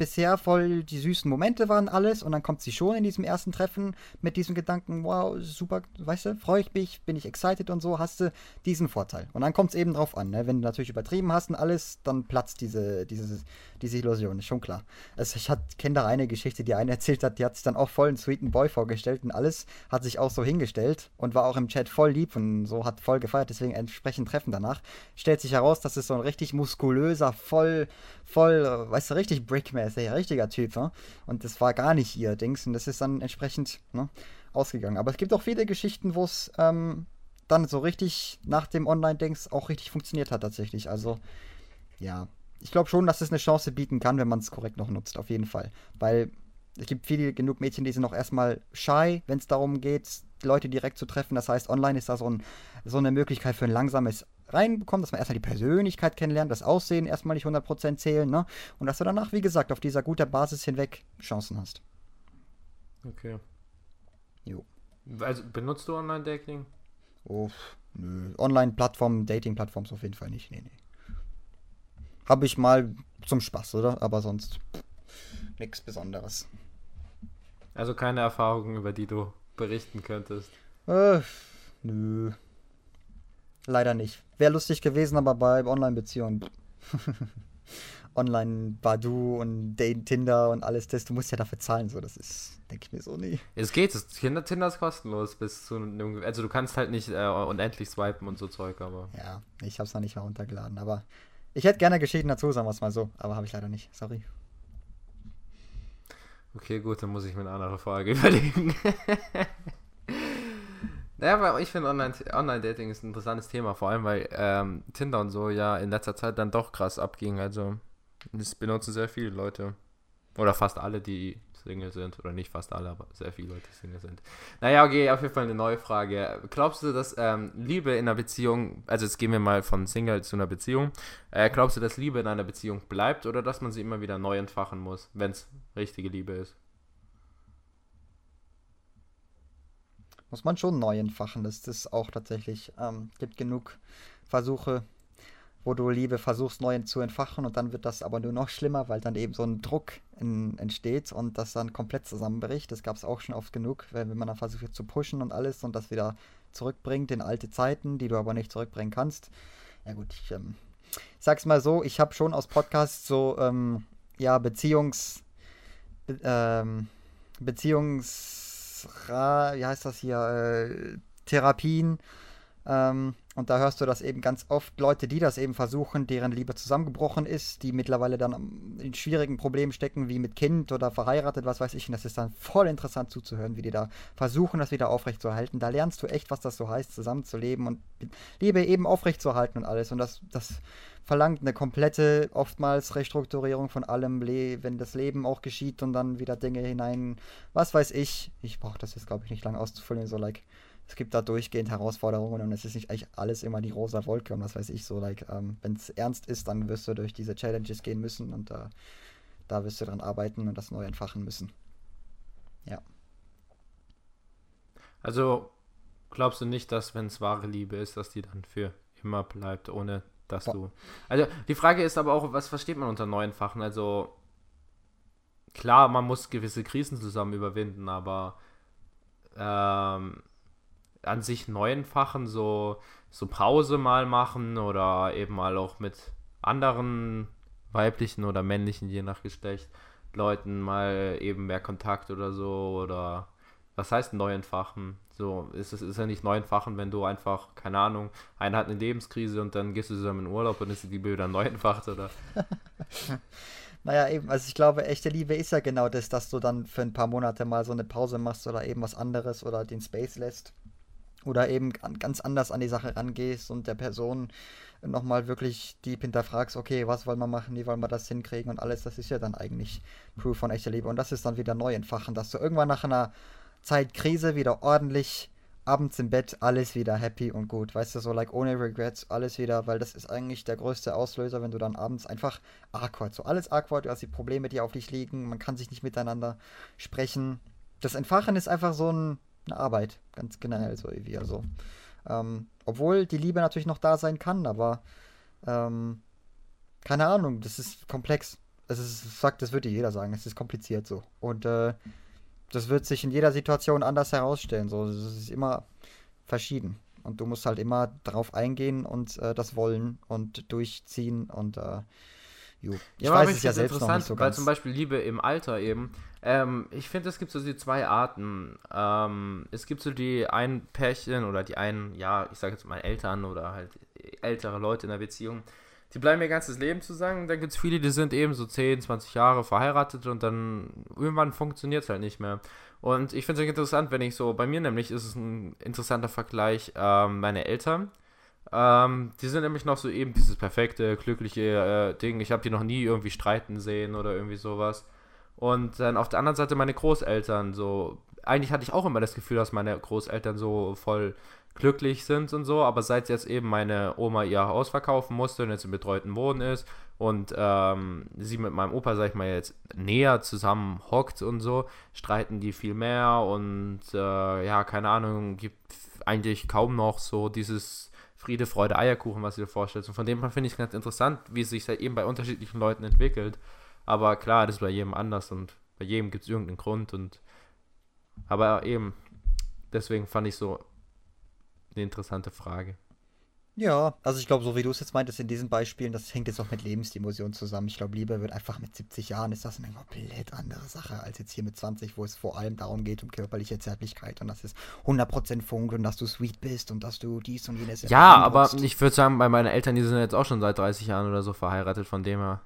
bisher voll die süßen Momente waren alles und dann kommt sie schon in diesem ersten Treffen mit diesem Gedanken, wow, super, weißt du, freue ich mich, bin ich excited und so, hast du diesen Vorteil. Und dann kommt es eben drauf an, ne? wenn du natürlich übertrieben hast und alles, dann platzt diese, diese, diese Illusion, ist schon klar. Also ich kenne da eine Geschichte, die eine erzählt hat, die hat sich dann auch voll einen sweeten Boy vorgestellt und alles, hat sich auch so hingestellt und war auch im Chat voll lieb und so, hat voll gefeiert, deswegen entsprechend Treffen danach. Stellt sich heraus, dass es so ein richtig muskulöser, voll, voll, weißt du, richtig Brickman ist ein richtiger Typ, ne? Und das war gar nicht ihr Dings und das ist dann entsprechend ne, ausgegangen. Aber es gibt auch viele Geschichten, wo es ähm, dann so richtig nach dem Online-Dings auch richtig funktioniert hat tatsächlich. Also, ja. Ich glaube schon, dass es eine Chance bieten kann, wenn man es korrekt noch nutzt, auf jeden Fall. Weil es gibt viele genug Mädchen, die sind noch erstmal shy, wenn es darum geht, Leute direkt zu treffen. Das heißt, online ist da so, ein, so eine Möglichkeit für ein langsames reinbekommen, dass man erstmal die Persönlichkeit kennenlernt, das Aussehen erstmal nicht 100% zählen, ne? Und dass du danach, wie gesagt, auf dieser guten Basis hinweg Chancen hast. Okay. Jo. Also benutzt du Online-Dating? Oh, nö. Online-Plattformen, Dating-Plattformen auf jeden Fall nicht. Nee, nee. Habe ich mal zum Spaß, oder? Aber sonst nichts Besonderes. Also keine Erfahrungen, über die du berichten könntest? Äh, nö. Leider nicht. Wäre lustig gewesen, aber bei Online-Beziehungen. Online-Badu und Tinder und alles das, du musst ja dafür zahlen, so, das ist, denke ich mir so nie. Es geht, das Tinder, Tinder ist kostenlos bis zu einem, also du kannst halt nicht äh, unendlich swipen und so Zeug, aber. Ja, ich hab's noch nicht heruntergeladen, aber ich hätte gerne Geschichten dazu, sagen wir es mal so, aber habe ich leider nicht, sorry. Okay, gut, dann muss ich mir eine andere Frage überlegen. Naja, aber ich finde Online-Dating Online ist ein interessantes Thema, vor allem weil ähm, Tinder und so ja in letzter Zeit dann doch krass abging. Also, das benutzen sehr viele Leute. Oder fast alle, die Single sind. Oder nicht fast alle, aber sehr viele Leute, die Single sind. Naja, okay, auf jeden Fall eine neue Frage. Glaubst du, dass ähm, Liebe in einer Beziehung, also jetzt gehen wir mal von Single zu einer Beziehung, äh, glaubst du, dass Liebe in einer Beziehung bleibt oder dass man sie immer wieder neu entfachen muss, wenn es richtige Liebe ist? Muss man schon neu entfachen. Das ist auch tatsächlich, ähm, gibt genug Versuche, wo du Liebe versuchst neu zu entfachen und dann wird das aber nur noch schlimmer, weil dann eben so ein Druck in, entsteht und das dann komplett zusammenbricht. Das gab es auch schon oft genug, wenn, man dann versucht zu pushen und alles und das wieder zurückbringt in alte Zeiten, die du aber nicht zurückbringen kannst. Ja gut, ich, ähm, sag's mal so, ich habe schon aus Podcasts so, ähm, ja, Beziehungs... Ähm, Beziehungs wie heißt das hier, äh, Therapien. Ähm, und da hörst du das eben ganz oft, Leute, die das eben versuchen, deren Liebe zusammengebrochen ist, die mittlerweile dann in schwierigen Problemen stecken, wie mit Kind oder verheiratet, was weiß ich. Und das ist dann voll interessant zuzuhören, wie die da versuchen, das wieder aufrechtzuerhalten. Da lernst du echt, was das so heißt, zusammenzuleben und Liebe eben aufrechtzuerhalten und alles. Und das, das verlangt eine komplette, oftmals Restrukturierung von allem, wenn das Leben auch geschieht und dann wieder Dinge hinein, was weiß ich. Ich brauche das jetzt, glaube ich, nicht lange auszufüllen, so like es gibt da durchgehend Herausforderungen und es ist nicht eigentlich alles immer die rosa Wolke und was weiß ich so. Like, ähm, wenn es ernst ist, dann wirst du durch diese Challenges gehen müssen und äh, da wirst du dran arbeiten und das neu entfachen müssen. Ja. Also glaubst du nicht, dass wenn es wahre Liebe ist, dass die dann für immer bleibt, ohne dass Boah. du. Also die Frage ist aber auch, was versteht man unter neu entfachen? Also klar, man muss gewisse Krisen zusammen überwinden, aber ähm, an sich neuen Fachen so, so Pause mal machen oder eben mal auch mit anderen weiblichen oder männlichen, je nach Geschlecht, Leuten mal eben mehr Kontakt oder so oder was heißt neu entfachen? So, ist es ist ja nicht neu entfachen, wenn du einfach, keine Ahnung, einer hat eine Lebenskrise und dann gehst du zusammen in Urlaub und ist die Liebe wieder neu entfacht, oder? naja, eben, also ich glaube, echte Liebe ist ja genau das, dass du dann für ein paar Monate mal so eine Pause machst oder eben was anderes oder den Space lässt. Oder eben ganz anders an die Sache rangehst und der Person nochmal wirklich deep hinterfragst, okay, was wollen wir machen, wie wollen wir das hinkriegen und alles, das ist ja dann eigentlich Proof von echter Liebe. Und das ist dann wieder neu entfachen, dass du irgendwann nach einer Zeit Krise wieder ordentlich abends im Bett alles wieder happy und gut. Weißt du, so like ohne Regrets, alles wieder, weil das ist eigentlich der größte Auslöser, wenn du dann abends einfach awkward, so alles awkward, du hast die Probleme, die auf dich liegen, man kann sich nicht miteinander sprechen. Das Entfachen ist einfach so ein, eine Arbeit, ganz generell so irgendwie. Also, ähm, obwohl die Liebe natürlich noch da sein kann, aber ähm, keine Ahnung, das ist komplex. Es ist, sagt, das würde jeder sagen, es ist kompliziert so. Und äh, das wird sich in jeder Situation anders herausstellen. So, es ist immer verschieden. Und du musst halt immer darauf eingehen und äh, das wollen und durchziehen und äh, jo. Ich ja, weiß es ja selbst noch nicht so ganz. Weil zum Beispiel Liebe im Alter eben. Ähm, ich finde, es gibt so die zwei Arten. Ähm, es gibt so die einen Pärchen oder die einen, ja, ich sage jetzt mal Eltern oder halt ältere Leute in der Beziehung, die bleiben ihr ganzes Leben zusammen. Dann gibt es viele, die sind eben so 10, 20 Jahre verheiratet und dann irgendwann funktioniert es halt nicht mehr. Und ich finde es interessant, wenn ich so, bei mir nämlich ist es ein interessanter Vergleich, ähm, meine Eltern. Ähm, die sind nämlich noch so eben dieses perfekte, glückliche äh, Ding. Ich habe die noch nie irgendwie streiten sehen oder irgendwie sowas. Und dann auf der anderen Seite meine Großeltern, so, eigentlich hatte ich auch immer das Gefühl, dass meine Großeltern so voll glücklich sind und so, aber seit jetzt eben meine Oma ihr Haus verkaufen musste und jetzt im betreuten Wohnen ist und ähm, sie mit meinem Opa, sag ich mal, jetzt näher zusammen hockt und so, streiten die viel mehr und äh, ja, keine Ahnung, gibt eigentlich kaum noch so dieses Friede, Freude, Eierkuchen, was ihr vorstellt. Und von dem her finde ich ganz interessant, wie es sich halt eben bei unterschiedlichen Leuten entwickelt. Aber klar, das ist bei jedem anders und bei jedem gibt es irgendeinen Grund und aber eben, deswegen fand ich so eine interessante Frage. Ja, also ich glaube, so wie du es jetzt meintest in diesen Beispielen, das hängt jetzt auch mit Lebensdimmusion zusammen. Ich glaube, Liebe wird einfach mit 70 Jahren ist das eine komplett andere Sache als jetzt hier mit 20, wo es vor allem darum geht, um körperliche Zärtlichkeit und dass es 100% funkt und dass du sweet bist und dass du dies und jenes. Ja, aber ich würde sagen, bei meinen Eltern, die sind jetzt auch schon seit 30 Jahren oder so verheiratet, von dem her.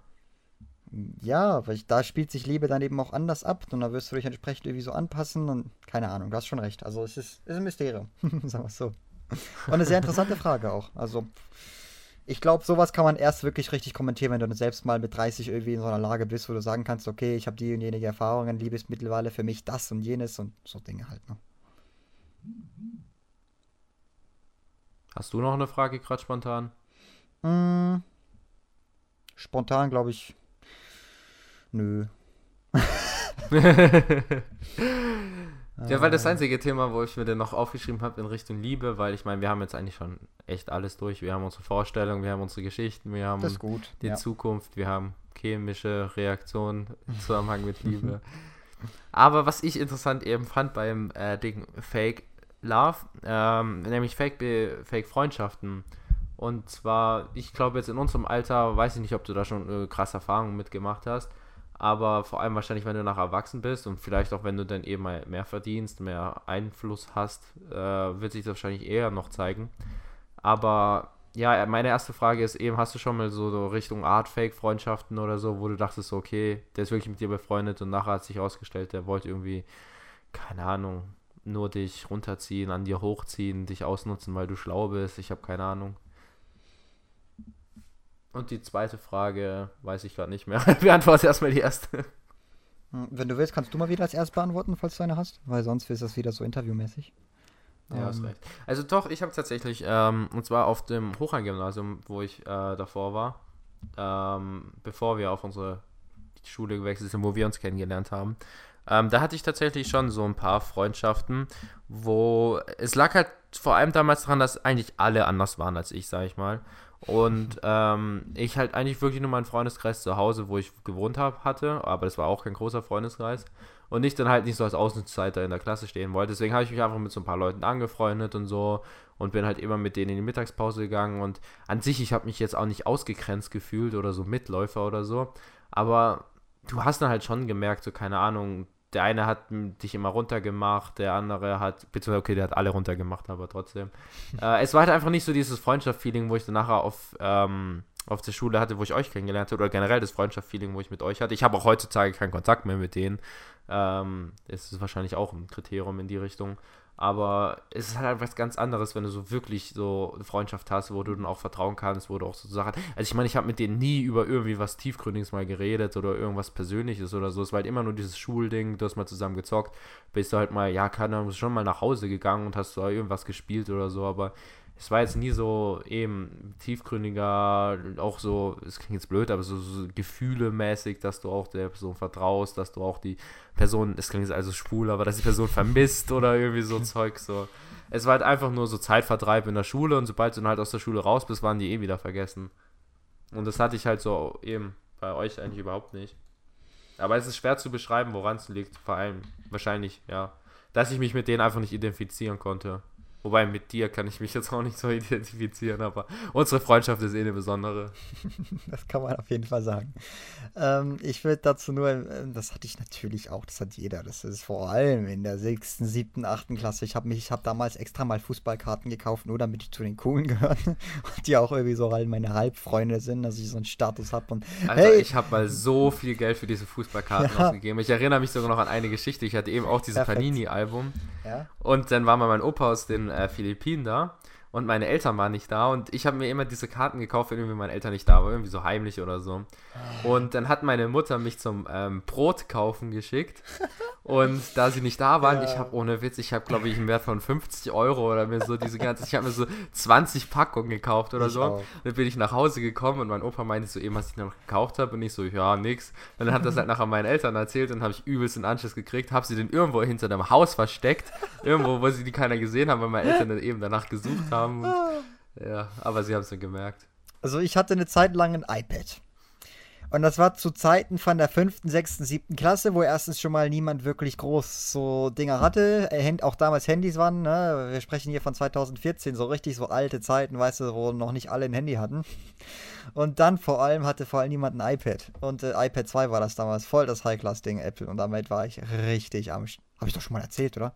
Ja, weil da spielt sich Liebe dann eben auch anders ab und da wirst du dich entsprechend irgendwie so anpassen und keine Ahnung, du hast schon recht. Also es ist, ist ein Mysterium, sagen wir es so. Und eine sehr interessante Frage auch. Also, ich glaube, sowas kann man erst wirklich richtig kommentieren, wenn du selbst mal mit 30 irgendwie in so einer Lage bist, wo du sagen kannst, okay, ich habe die und jenige Erfahrungen, Liebe ist mittlerweile für mich das und jenes und so Dinge halt. Ne? Hast du noch eine Frage gerade spontan? Mm, spontan glaube ich. Nö. Ja, weil das einzige Thema, wo ich mir dann noch aufgeschrieben habe in Richtung Liebe, weil ich meine, wir haben jetzt eigentlich schon echt alles durch. Wir haben unsere Vorstellungen, wir haben unsere Geschichten, wir haben die ja. Zukunft, wir haben chemische Reaktionen im Zusammenhang mit Liebe. Aber was ich interessant eben fand beim äh, Ding Fake Love, ähm, nämlich Fake, Fake Freundschaften. Und zwar, ich glaube jetzt in unserem Alter, weiß ich nicht, ob du da schon äh, krasse Erfahrungen mitgemacht hast, aber vor allem wahrscheinlich, wenn du nach erwachsen bist und vielleicht auch, wenn du dann eben mal mehr verdienst, mehr Einfluss hast, äh, wird sich das wahrscheinlich eher noch zeigen. Aber ja, meine erste Frage ist eben, hast du schon mal so, so Richtung Art-Fake-Freundschaften oder so, wo du dachtest, okay, der ist wirklich mit dir befreundet und nachher hat sich herausgestellt, der wollte irgendwie, keine Ahnung, nur dich runterziehen, an dir hochziehen, dich ausnutzen, weil du schlau bist, ich habe keine Ahnung. Und die zweite Frage weiß ich gerade nicht mehr. Beantworte erstmal die erste. Hm, wenn du willst, kannst du mal wieder als erst beantworten, falls du eine hast, weil sonst ist das wieder so interviewmäßig. Ja, ähm. hast recht. Also doch, ich habe tatsächlich, ähm, und zwar auf dem Hochrhein-Gymnasium, wo ich äh, davor war, ähm, bevor wir auf unsere Schule gewechselt sind, wo wir uns kennengelernt haben, ähm, da hatte ich tatsächlich schon so ein paar Freundschaften, wo es lag halt vor allem damals daran, dass eigentlich alle anders waren als ich, sag ich mal. Und ähm, ich halt eigentlich wirklich nur meinen Freundeskreis zu Hause, wo ich gewohnt habe, hatte, aber das war auch kein großer Freundeskreis. Und ich dann halt nicht so als Außenseiter in der Klasse stehen wollte. Deswegen habe ich mich einfach mit so ein paar Leuten angefreundet und so und bin halt immer mit denen in die Mittagspause gegangen. Und an sich, ich habe mich jetzt auch nicht ausgegrenzt gefühlt oder so Mitläufer oder so. Aber du hast dann halt schon gemerkt, so keine Ahnung, der eine hat dich immer runtergemacht, der andere hat, beziehungsweise, okay, der hat alle runtergemacht, aber trotzdem. äh, es war halt einfach nicht so dieses Freundschaft-Feeling, wo ich dann nachher auf, ähm, auf der Schule hatte, wo ich euch kennengelernt habe, oder generell das Freundschaft-Feeling, wo ich mit euch hatte. Ich habe auch heutzutage keinen Kontakt mehr mit denen. Ähm, es ist wahrscheinlich auch ein Kriterium in die Richtung. Aber es ist halt was ganz anderes, wenn du so wirklich so eine Freundschaft hast, wo du dann auch vertrauen kannst, wo du auch so Sachen. Also ich meine, ich habe mit denen nie über irgendwie was Tiefgründiges mal geredet oder irgendwas Persönliches oder so. Es war halt immer nur dieses Schulding, du hast mal zusammen gezockt, bist du halt mal, ja, keine Ahnung, schon mal nach Hause gegangen und hast da irgendwas gespielt oder so, aber es war jetzt nie so eben tiefgründiger, auch so, es klingt jetzt blöd, aber so, so gefühlemäßig, dass du auch der Person vertraust, dass du auch die Person, es klingt jetzt also schwul, aber dass die Person vermisst oder irgendwie so Zeug so. Es war halt einfach nur so Zeitvertreib in der Schule und sobald du dann halt aus der Schule raus bist, waren die eh wieder vergessen. Und das hatte ich halt so eben bei euch eigentlich überhaupt nicht. Aber es ist schwer zu beschreiben, woran es liegt. Vor allem wahrscheinlich, ja, dass ich mich mit denen einfach nicht identifizieren konnte. Wobei mit dir kann ich mich jetzt auch nicht so identifizieren, aber unsere Freundschaft ist eh eine besondere. das kann man auf jeden Fall sagen. Ähm, ich würde dazu nur, ähm, das hatte ich natürlich auch, das hat jeder. Das ist vor allem in der sechsten, siebten, achten Klasse. Ich habe mich, ich habe damals extra mal Fußballkarten gekauft, nur damit ich zu den Coolen gehöre die auch irgendwie so halt meine Halbfreunde sind, dass ich so einen Status habe. Und Alter, hey, ich habe mal so viel Geld für diese Fußballkarten ja. ausgegeben. Ich erinnere mich sogar noch an eine Geschichte. Ich hatte eben auch dieses Panini-Album. Ja? Und dann war mal mein Opa aus den äh, Philippinen da und meine Eltern waren nicht da und ich habe mir immer diese Karten gekauft, wenn irgendwie meine Eltern nicht da waren, irgendwie so heimlich oder so. Und dann hat meine Mutter mich zum ähm, Brot kaufen geschickt und da sie nicht da waren, ja. ich habe ohne Witz, ich habe glaube ich einen Wert von 50 Euro oder mir so diese ganze, ich habe mir so 20 Packungen gekauft oder ich so. Auch. Dann bin ich nach Hause gekommen und mein Opa meinte so eben, was ich noch gekauft habe und ich so, ja, nix. Und dann hat das halt nachher meinen Eltern erzählt und habe ich übelst den Anschluss gekriegt, habe sie dann irgendwo hinter dem Haus versteckt, irgendwo, wo sie die keiner gesehen haben, weil meine Eltern dann eben danach gesucht haben haben. Und, ja, aber sie haben es dann gemerkt. Also ich hatte eine Zeit lang ein iPad. Und das war zu Zeiten von der fünften, sechsten, siebten Klasse, wo erstens schon mal niemand wirklich groß so Dinger hatte. Äh, auch damals Handys waren, ne? Wir sprechen hier von 2014, so richtig so alte Zeiten, weißt du, wo noch nicht alle ein Handy hatten. Und dann vor allem hatte vor allem niemand ein iPad. Und äh, iPad 2 war das damals voll das High-Class-Ding, Apple. Und damit war ich richtig am. Habe ich doch schon mal erzählt, oder?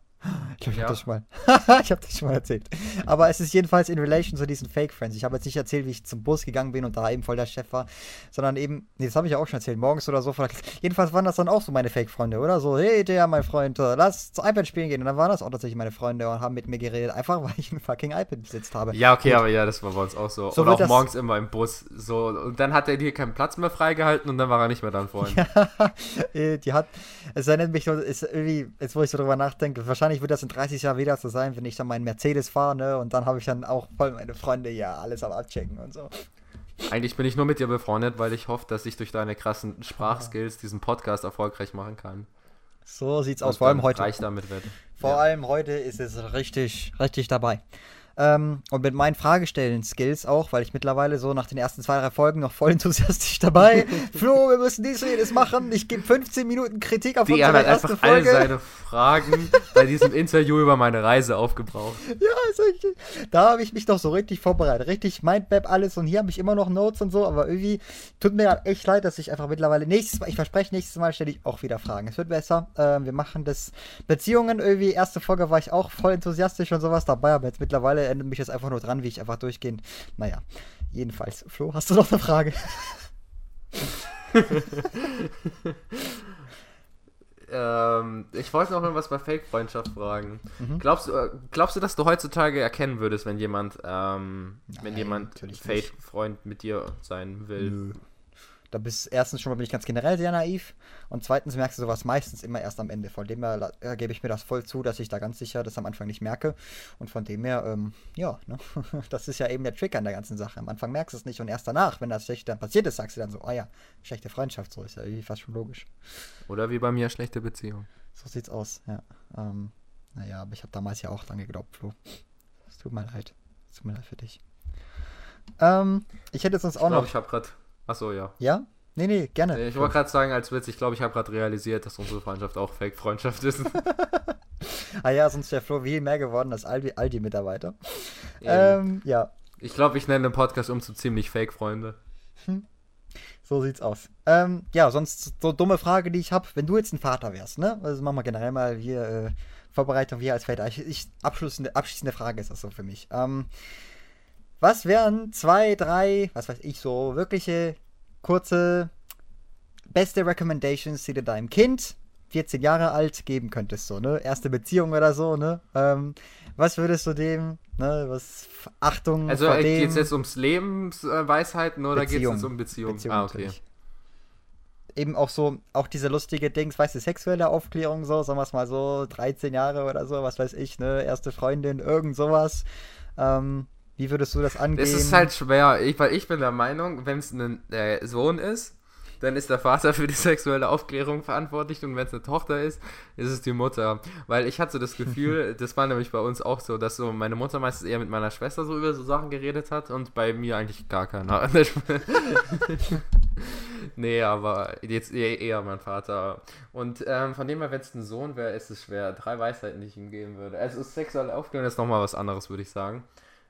Ich glaube, ich ja. habe das schon mal. ich habe das schon mal erzählt. Aber es ist jedenfalls in relation zu diesen Fake Friends. Ich habe jetzt nicht erzählt, wie ich zum Bus gegangen bin und da eben voll der Chef war, sondern eben, nee, das habe ich ja auch schon erzählt, morgens oder so. Jedenfalls waren das dann auch so meine Fake Freunde, oder? So, hey, der, mein Freund, äh, lass zu iPad spielen gehen. Und dann waren das auch tatsächlich meine Freunde und haben mit mir geredet, einfach weil ich ein fucking iPad besitzt habe. Ja, okay, und aber ja, das war bei uns auch so. so und auch morgens immer im Bus. So, und dann hat er hier keinen Platz mehr freigehalten und dann war er nicht mehr vorhin. ja, äh, die hat, es erinnert mich, ist irgendwie, jetzt wo ich so drüber nachdenke, wahrscheinlich wird das in 30 Jahren ja wieder zu sein, wenn ich dann meinen Mercedes fahre, ne? Und dann habe ich dann auch voll meine Freunde ja alles am Abchecken und so. Eigentlich bin ich nur mit dir befreundet, weil ich hoffe, dass ich durch deine krassen Sprachskills diesen Podcast erfolgreich machen kann. So sieht's aus, vor allem heute. Reich damit wird. Vor ja. allem heute ist es richtig, richtig dabei. Ähm, und mit meinen Fragestellen-Skills auch, weil ich mittlerweile so nach den ersten zwei, drei Folgen noch voll enthusiastisch dabei. Flo, wir müssen dies und jenes machen. Ich gebe 15 Minuten Kritik auf Die unsere erste einfach Folge. all seine Fragen bei diesem Interview über meine Reise aufgebraucht. Ja, ist richtig. Da habe ich mich doch so richtig vorbereitet. Richtig Mindmap alles und hier habe ich immer noch Notes und so, aber irgendwie tut mir halt echt leid, dass ich einfach mittlerweile nächstes Mal, ich verspreche, nächstes Mal stelle ich auch wieder Fragen. Es wird besser. Ähm, wir machen das Beziehungen irgendwie. Erste Folge war ich auch voll enthusiastisch und sowas dabei, aber jetzt mittlerweile erinnert mich jetzt einfach nur dran, wie ich einfach durchgehend. Naja, jedenfalls. Flo, hast du noch eine Frage? ähm, ich wollte noch irgendwas bei Fake-Freundschaft fragen. Mhm. Glaubst, äh, glaubst du, dass du heutzutage erkennen würdest, wenn jemand, ähm, Nein, wenn jemand Fake-Freund mit dir sein will? Nö. Da bist erstens schon mal bin ich ganz generell sehr naiv und zweitens merkst du sowas meistens immer erst am Ende. Von dem her äh, gebe ich mir das voll zu, dass ich da ganz sicher das am Anfang nicht merke. Und von dem her, ähm, ja, ne? das ist ja eben der Trick an der ganzen Sache. Am Anfang merkst du es nicht und erst danach, wenn das schlecht dann passiert ist, sagst du dann so, oh ja, schlechte Freundschaft, so ist ja irgendwie fast schon logisch. Oder wie bei mir, schlechte Beziehung. So sieht's aus, ja. Ähm, naja, aber ich habe damals ja auch dran geglaubt, Flo. Es tut mir leid. Es tut mir leid für dich. Ähm, ich hätte sonst auch ich glaub, noch. Ich habe gerade Achso, ja. Ja? Nee, nee, gerne. Ich wollte gerade sagen, als Witz, ich glaube, ich habe gerade realisiert, dass unsere Freundschaft auch Fake-Freundschaft ist. ah ja, sonst wäre Flo viel mehr geworden als Aldi-Mitarbeiter. Ähm, ja. Ich glaube, ich nenne den Podcast um zu ziemlich Fake-Freunde. Hm. So sieht's aus. Ähm, ja, sonst so dumme Frage, die ich habe. Wenn du jetzt ein Vater wärst, ne? Also machen wir generell mal hier äh, Vorbereitung, wir als Väter. Ich, ich, abschließende, abschließende Frage ist das so für mich. Ähm, was wären zwei, drei, was weiß ich, so wirkliche kurze, beste Recommendations, die du deinem Kind, 14 Jahre alt, geben könntest? So, ne? Erste Beziehung oder so, ne? Ähm, was würdest du dem, ne, was Achtung Also äh, geht es jetzt ums Lebensweisheiten oder geht es jetzt um Beziehung? Beziehung ah, okay. Natürlich. Eben auch so, auch diese lustige Dings, weißt du, sexuelle Aufklärung so, sagen wir es mal so, 13 Jahre oder so, was weiß ich, ne, erste Freundin, irgend sowas. Ähm, wie würdest du das angehen? Es ist halt schwer, ich, weil ich bin der Meinung, wenn es ein äh, Sohn ist, dann ist der Vater für die sexuelle Aufklärung verantwortlich und wenn es eine Tochter ist, ist es die Mutter. Weil ich hatte das Gefühl, das war nämlich bei uns auch so, dass so meine Mutter meistens eher mit meiner Schwester so über so Sachen geredet hat und bei mir eigentlich gar keiner. nee, aber jetzt eher, eher mein Vater. Und ähm, von dem her, wenn es ein Sohn wäre, ist es schwer. Drei Weisheiten, die ich ihm geben würde. Also sexuelle Aufklärung ist nochmal was anderes, würde ich sagen.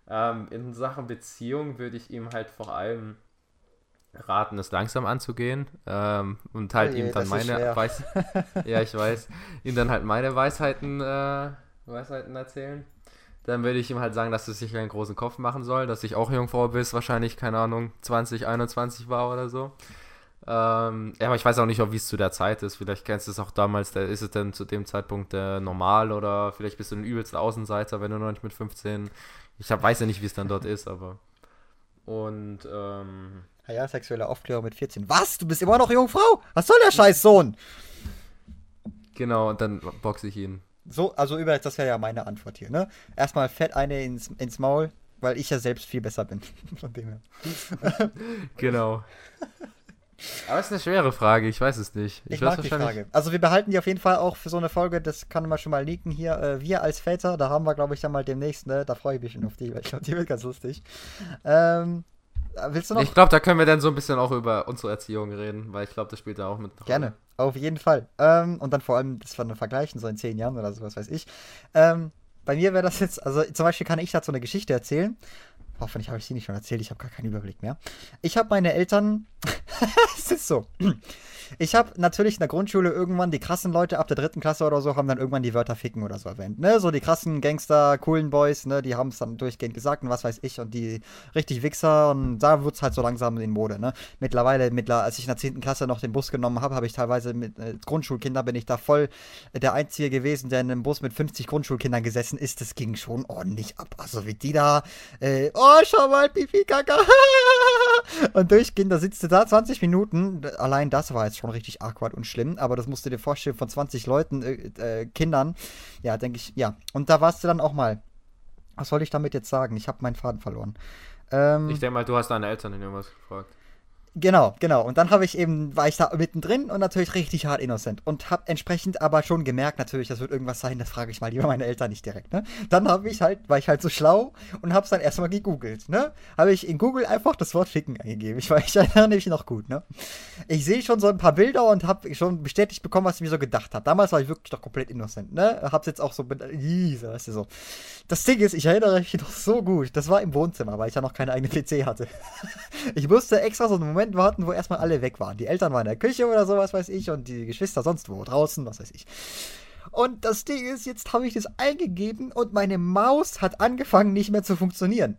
Ähm, in Sachen Beziehung würde ich ihm halt vor allem raten, es langsam anzugehen ähm, und halt oh je, ihm dann meine Weis ja ich weiß ihm dann halt meine Weisheiten äh, Weisheiten erzählen. Dann würde ich ihm halt sagen, dass er sich einen großen Kopf machen soll, dass ich auch Jungfrau bist, wahrscheinlich keine Ahnung 20, 21 war oder so. Ähm, ja, aber ich weiß auch nicht, wie es zu der Zeit ist. Vielleicht kennst du es auch damals. Da ist es denn zu dem Zeitpunkt äh, normal oder vielleicht bist du ein übelster Außenseiter, wenn du noch nicht mit 15. Ich hab, weiß ja nicht, wie es dann dort ist, aber. Und ähm, Ah ja, sexuelle Aufklärung mit 14. Was? Du bist immer noch Jungfrau? Was soll der Scheißsohn? Genau, und dann boxe ich ihn. So, also über das wäre ja meine Antwort hier, ne? Erstmal fett eine ins, ins Maul, weil ich ja selbst viel besser bin. Von dem her. genau. Aber es ist eine schwere Frage, ich weiß es nicht. Ich, ich mag die Frage. Also wir behalten die auf jeden Fall auch für so eine Folge, das kann man schon mal leaken hier. Äh, wir als Väter, da haben wir, glaube ich, dann mal demnächst, ne? Da freue ich mich schon auf die, weil ich glaube, die wird ganz lustig. Ähm, Willst du noch? Ich glaube, da können wir dann so ein bisschen auch über unsere Erziehung reden, weil ich glaube, das spielt da auch mit. Gerne, auf jeden Fall. Ähm, und dann vor allem das von vergleichen, so in zehn Jahren oder so, was weiß ich. Ähm, bei mir wäre das jetzt, also zum Beispiel kann ich dazu eine Geschichte erzählen. Hoffentlich habe ich sie nicht schon erzählt, ich habe gar keinen Überblick mehr. Ich habe meine Eltern. es ist so. Ich habe natürlich in der Grundschule irgendwann die krassen Leute ab der dritten Klasse oder so haben dann irgendwann die Wörter ficken oder so erwähnt. Ne? So die krassen Gangster, coolen Boys, ne? die haben es dann durchgehend gesagt und was weiß ich. Und die richtig Wichser und da wird es halt so langsam in Mode. Ne? Mittlerweile, mittler, als ich in der zehnten Klasse noch den Bus genommen habe, habe ich teilweise mit äh, Grundschulkindern bin ich da voll der Einzige gewesen, der in einem Bus mit 50 Grundschulkindern gesessen ist. Das ging schon ordentlich ab. Also wie die da, äh, oh, schau mal, Pipi, Kaka. und durchgehend, da sitzt du da 20 Minuten. Allein das war jetzt schon richtig awkward und schlimm, aber das musst du dir vorstellen von 20 Leuten, äh, äh, Kindern. Ja, denke ich, ja. Und da warst du dann auch mal. Was soll ich damit jetzt sagen? Ich habe meinen Faden verloren. Ähm, ich denke mal, du hast deine Eltern in irgendwas gefragt. Genau, genau. Und dann habe ich eben, war ich da mittendrin und natürlich richtig hart innocent. Und habe entsprechend aber schon gemerkt, natürlich, das wird irgendwas sein, das frage ich mal lieber meine Eltern nicht direkt, ne? Dann habe ich halt, war ich halt so schlau und habe es dann erstmal gegoogelt, ne? Habe ich in Google einfach das Wort Ficken eingegeben. Ich war ich erinnere mich noch gut, ne? Ich sehe schon so ein paar Bilder und habe schon bestätigt bekommen, was ich mir so gedacht habe. Damals war ich wirklich doch komplett innocent, ne? Hab's jetzt auch so, weißt du so. Das Ding ist, ich erinnere mich noch so gut. Das war im Wohnzimmer, weil ich ja noch keine eigene PC hatte. ich musste extra so einen Moment Moment warten, wo erstmal alle weg waren. Die Eltern waren in der Küche oder sowas, weiß ich, und die Geschwister sonst wo, draußen, was weiß ich. Und das Ding ist, jetzt habe ich das eingegeben und meine Maus hat angefangen nicht mehr zu funktionieren.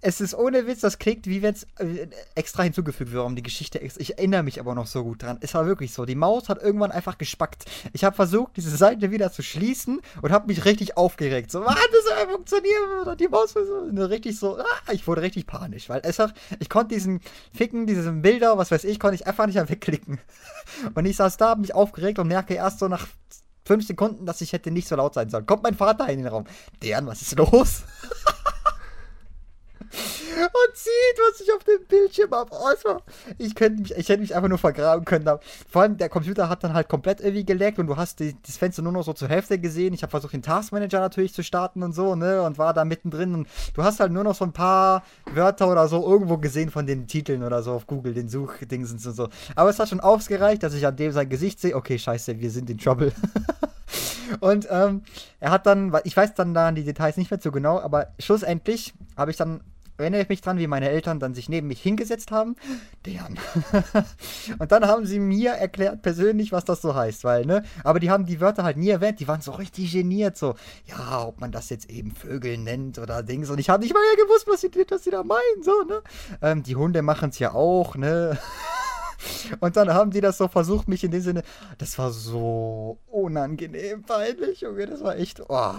Es ist ohne Witz, das klingt wie wenn es äh, extra hinzugefügt wäre, um die Geschichte. Ich erinnere mich aber noch so gut dran. Es war wirklich so. Die Maus hat irgendwann einfach gespackt. Ich habe versucht, diese Seite wieder zu schließen und habe mich richtig aufgeregt. So, warte, das soll funktionieren. Und die Maus so richtig so. Ah, ich wurde richtig panisch, weil einfach, ich konnte diesen Ficken, diesen Bilder, was weiß ich, konnte ich einfach nicht mehr wegklicken. Und ich saß da, hab mich aufgeregt und merke erst so nach fünf Sekunden, dass ich hätte nicht so laut sein sollen. Kommt mein Vater in den Raum. Deren, was ist los? sieht, was ich auf dem Bildschirm habe. Oh, ich, könnte mich, ich hätte mich einfach nur vergraben können. Vor allem der Computer hat dann halt komplett irgendwie geleckt und du hast die, das Fenster nur noch so zur Hälfte gesehen. Ich habe versucht, den Taskmanager natürlich zu starten und so, ne? Und war da mittendrin. Und du hast halt nur noch so ein paar Wörter oder so irgendwo gesehen von den Titeln oder so auf Google, den Suchdingsens und so. Aber es hat schon ausgereicht, dass ich an dem sein Gesicht sehe, okay, scheiße, wir sind in Trouble. und ähm, er hat dann, ich weiß dann da die Details nicht mehr so genau, aber schlussendlich habe ich dann erinnere ich mich dran, wie meine Eltern dann sich neben mich hingesetzt haben. Deren. und dann haben sie mir erklärt persönlich, was das so heißt, weil, ne? Aber die haben die Wörter halt nie erwähnt. Die waren so richtig geniert, so, ja, ob man das jetzt eben Vögel nennt oder Dings. Und ich habe nicht mal ja gewusst, was sie, was sie da meinen, so, ne? Ähm, die Hunde machen es ja auch, ne? Und dann haben die das so versucht, mich in dem Sinne. Das war so unangenehm, peinlich, Junge. Das war echt. Oh,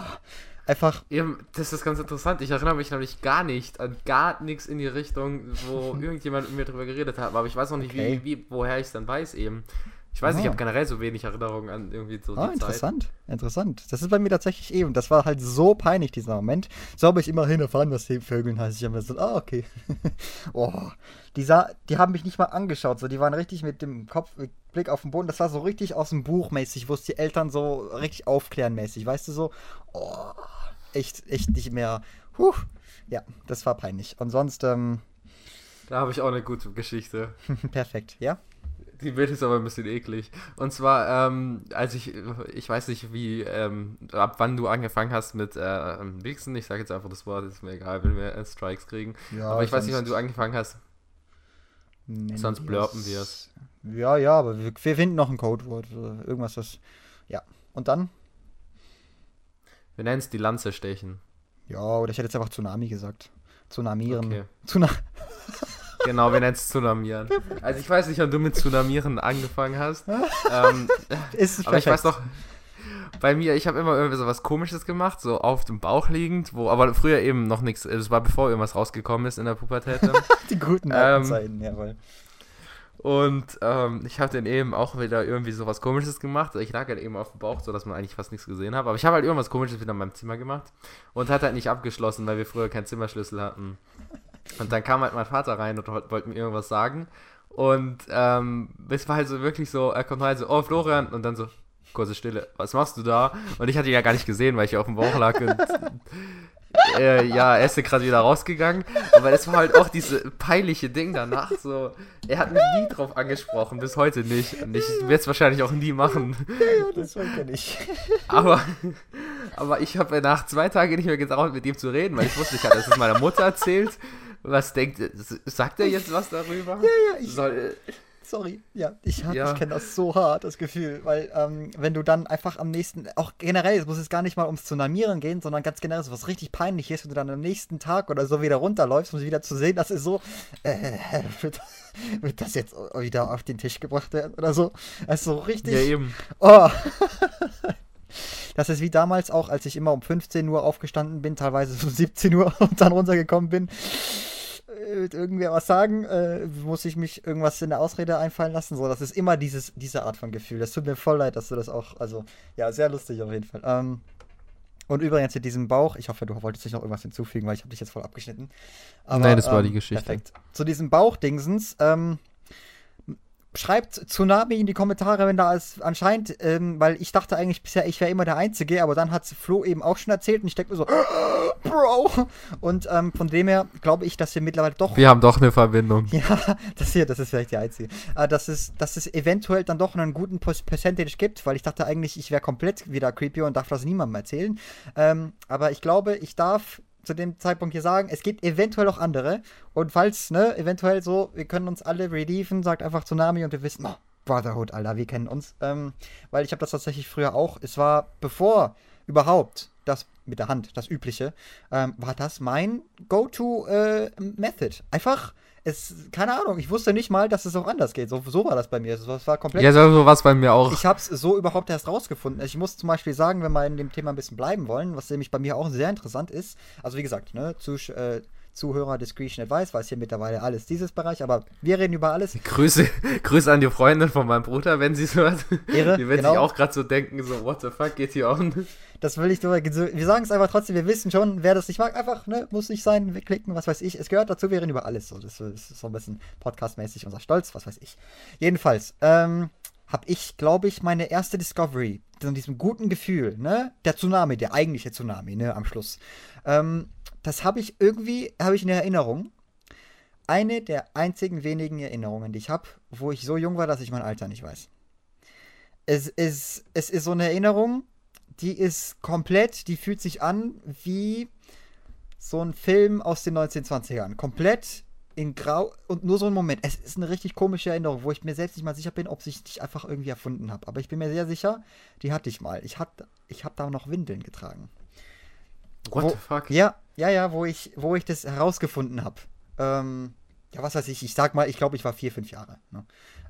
einfach. Eben, das ist ganz interessant. Ich erinnere mich nämlich gar nicht an gar nichts in die Richtung, wo irgendjemand mit mir drüber geredet hat. Aber ich weiß noch nicht, Okay. wie, wie, woher ich es dann weiß eben. Ich weiß nicht, ich Ah. habe generell so wenig Erinnerungen an irgendwie so Ah, die Zeit. interessant. Interessant. Das ist bei mir tatsächlich eh. Und das war halt so peinlich, dieser Moment. So habe ich immerhin erfahren, was die Vögeln heißt. Ich habe mir so, ah, okay. oh. Die, sah, die haben mich nicht mal angeschaut. So, die waren richtig mit dem Kopf, mit Blick auf den Boden. Das war so richtig aus dem Buch mäßig, wo es die Eltern so richtig aufklären mäßig. Weißt du so? Oh, echt, echt nicht mehr. Huh. Ja, das war peinlich. Und sonst, ähm, Da habe ich auch eine gute Geschichte. perfekt. Ja? Die Bild ist aber ein bisschen eklig. Und zwar, ähm, als ich, ich weiß nicht, wie, ähm, ab wann du angefangen hast mit äh, ähm, Wichsen. Ich sage jetzt einfach das Wort, ist mir egal, wenn wir äh, Strikes kriegen. Ja, aber ich weiß nicht, wann du angefangen hast. sonst blurpen wir es. Ja, ja, aber wir, wir finden noch ein Codewort. oder Irgendwas, das. Ja. Und dann? Wir nennen es die Lanze stechen. Ja, oder ich hätte jetzt einfach Tsunami gesagt. Tsunamieren. Okay. Tuna Genau, wir nennen es Tsunamieren. Also ich weiß nicht, wann du mit Tsunamieren angefangen hast. ähm, ist aber ich weiß noch, bei mir, ich habe immer irgendwie so was Komisches gemacht, so auf dem Bauch liegend, wo aber früher eben noch nichts, es war bevor irgendwas rausgekommen ist in der Pubertät. Die guten alten ähm, Zeiten, jawohl. Und ähm, ich habe dann eben auch wieder irgendwie so was Komisches gemacht. Ich lag halt eben auf dem Bauch, so dass man eigentlich fast nichts gesehen hat. Aber ich habe halt irgendwas Komisches wieder in meinem Zimmer gemacht und hat halt nicht abgeschlossen, weil wir früher keinen Zimmerschlüssel hatten. Und dann kam halt mein Vater rein und wollte mir irgendwas sagen. Und ähm, es war halt so wirklich so, er kommt rein so, oh Florian, und dann so, kurze Stille, was machst du da? Und ich hatte ihn ja gar nicht gesehen, weil ich auf dem Bauch lag und äh, ja, er ist ja gerade wieder rausgegangen. Aber es war halt auch diese peinliche Ding danach. So, er hat mich nie drauf angesprochen, bis heute nicht. Und ich werde es wahrscheinlich auch nie machen. Ja, das wollte ich. Aber, aber ich habe nach zwei Tagen nicht mehr getraut, mit ihm zu reden, weil ich wusste, ich hatte das meiner Mutter erzählt. Was denkt, sagt er jetzt was darüber? Ja, ja, ich- Soll, Sorry, ja, ich, Ja. ich kenne das so hart, das Gefühl, weil ähm, wenn du dann einfach am nächsten, auch generell, es muss jetzt gar nicht mal ums Tsunamieren gehen, sondern ganz generell so was richtig peinlich ist, wenn du dann am nächsten Tag oder so wieder runterläufst, um sie wieder zu sehen, das ist so, äh, wird, wird das jetzt wieder auf den Tisch gebracht werden oder so? Das ist so richtig, ja, eben. oh. Das ist wie damals auch, als ich immer um 15 Uhr aufgestanden bin, teilweise um 17 Uhr und dann runtergekommen bin. Äh, Wird irgendwer was sagen? Äh, muss ich mich irgendwas in der Ausrede einfallen lassen? So, das ist immer dieses, diese Art von Gefühl. Das tut mir voll leid, dass du das auch, also, ja, sehr lustig auf jeden Fall. Ähm, und übrigens mit diesem Bauch, ich hoffe, du wolltest dich noch irgendwas hinzufügen, weil ich habe dich jetzt voll abgeschnitten. Aber, Nein, das war die Geschichte. Perfekt. Zu diesem Bauchdingsens, ähm, schreibt Tsunami in die Kommentare, wenn da es anscheinend, ähm, weil ich dachte eigentlich bisher, ich wäre immer der Einzige, aber dann hat Flo eben auch schon erzählt und ich denke mir so, Bro! Und ähm, von dem her glaube ich, dass wir mittlerweile doch Wir haben doch eine Verbindung. ja, das hier, das ist vielleicht die einzige. Äh, dass, es, dass es eventuell dann doch einen guten Percentage gibt, weil ich dachte eigentlich, ich wäre komplett wieder creepy und darf das niemandem erzählen. Ähm, aber ich glaube, ich darf zu dem Zeitpunkt hier sagen, es gibt eventuell auch andere. Und falls, ne, eventuell so, wir können uns alle relieven, sagt einfach Tsunami und wir wissen, oh, Brotherhood, Alter, wir kennen uns. Ähm, weil ich habe das tatsächlich früher auch, es war bevor überhaupt das mit der Hand, das Übliche, ähm, war das mein Go-To-Method. Einfach, es, keine Ahnung, ich wusste nicht mal, dass es auch anders geht. So, so war das bei mir. Es war komplett. Ja, so was bei mir auch. Ich habe es so überhaupt erst rausgefunden. Ich muss zum Beispiel sagen, wenn wir in dem Thema ein bisschen bleiben wollen, was nämlich bei mir auch sehr interessant ist. Also wie gesagt, ne, Zusch äh, Zuhörer Discretion Advice, weiß hier mittlerweile alles dieses Bereich, aber wir reden über alles. Grüße, Grüße an die Freundin von meinem Bruder, wenn sie es hört. Ehre, Die wird genau. sich auch gerade so denken, so, what the fuck, geht hier on? Das will ich nur. Wir sagen es einfach trotzdem, wir wissen schon, wer das nicht mag, einfach, ne, muss nicht sein, wegklicken, was weiß ich. Es gehört dazu, wir reden über alles. So, das, ist so ein bisschen podcastmäßig unser Stolz, was weiß ich. Jedenfalls, ähm, habe ich, glaube ich, meine erste Discovery von diesem guten Gefühl, ne, der Tsunami, der eigentliche Tsunami, ne, am Schluss. Ähm, das habe ich irgendwie, habe ich in Erinnerung. Eine der einzigen wenigen Erinnerungen, die ich habe, wo ich so jung war, dass ich mein Alter nicht weiß. Es ist, es ist so eine Erinnerung, die ist komplett, die fühlt sich an wie, so ein Film aus den 1920ern. Komplett in Grau und nur so ein Moment. Es ist eine richtig komische Erinnerung, wo ich mir selbst nicht mal sicher bin, ob ich dich einfach irgendwie erfunden habe. Aber ich bin mir sehr sicher, die hatte ich mal. Ich, hat, ich habe da noch Windeln getragen. What wo, the fuck? Ja, ja, ja, wo ich, wo ich das herausgefunden habe. Ähm, ja, was weiß ich, ich sag mal, ich glaube, ich war vier, fünf Jahre. Ne?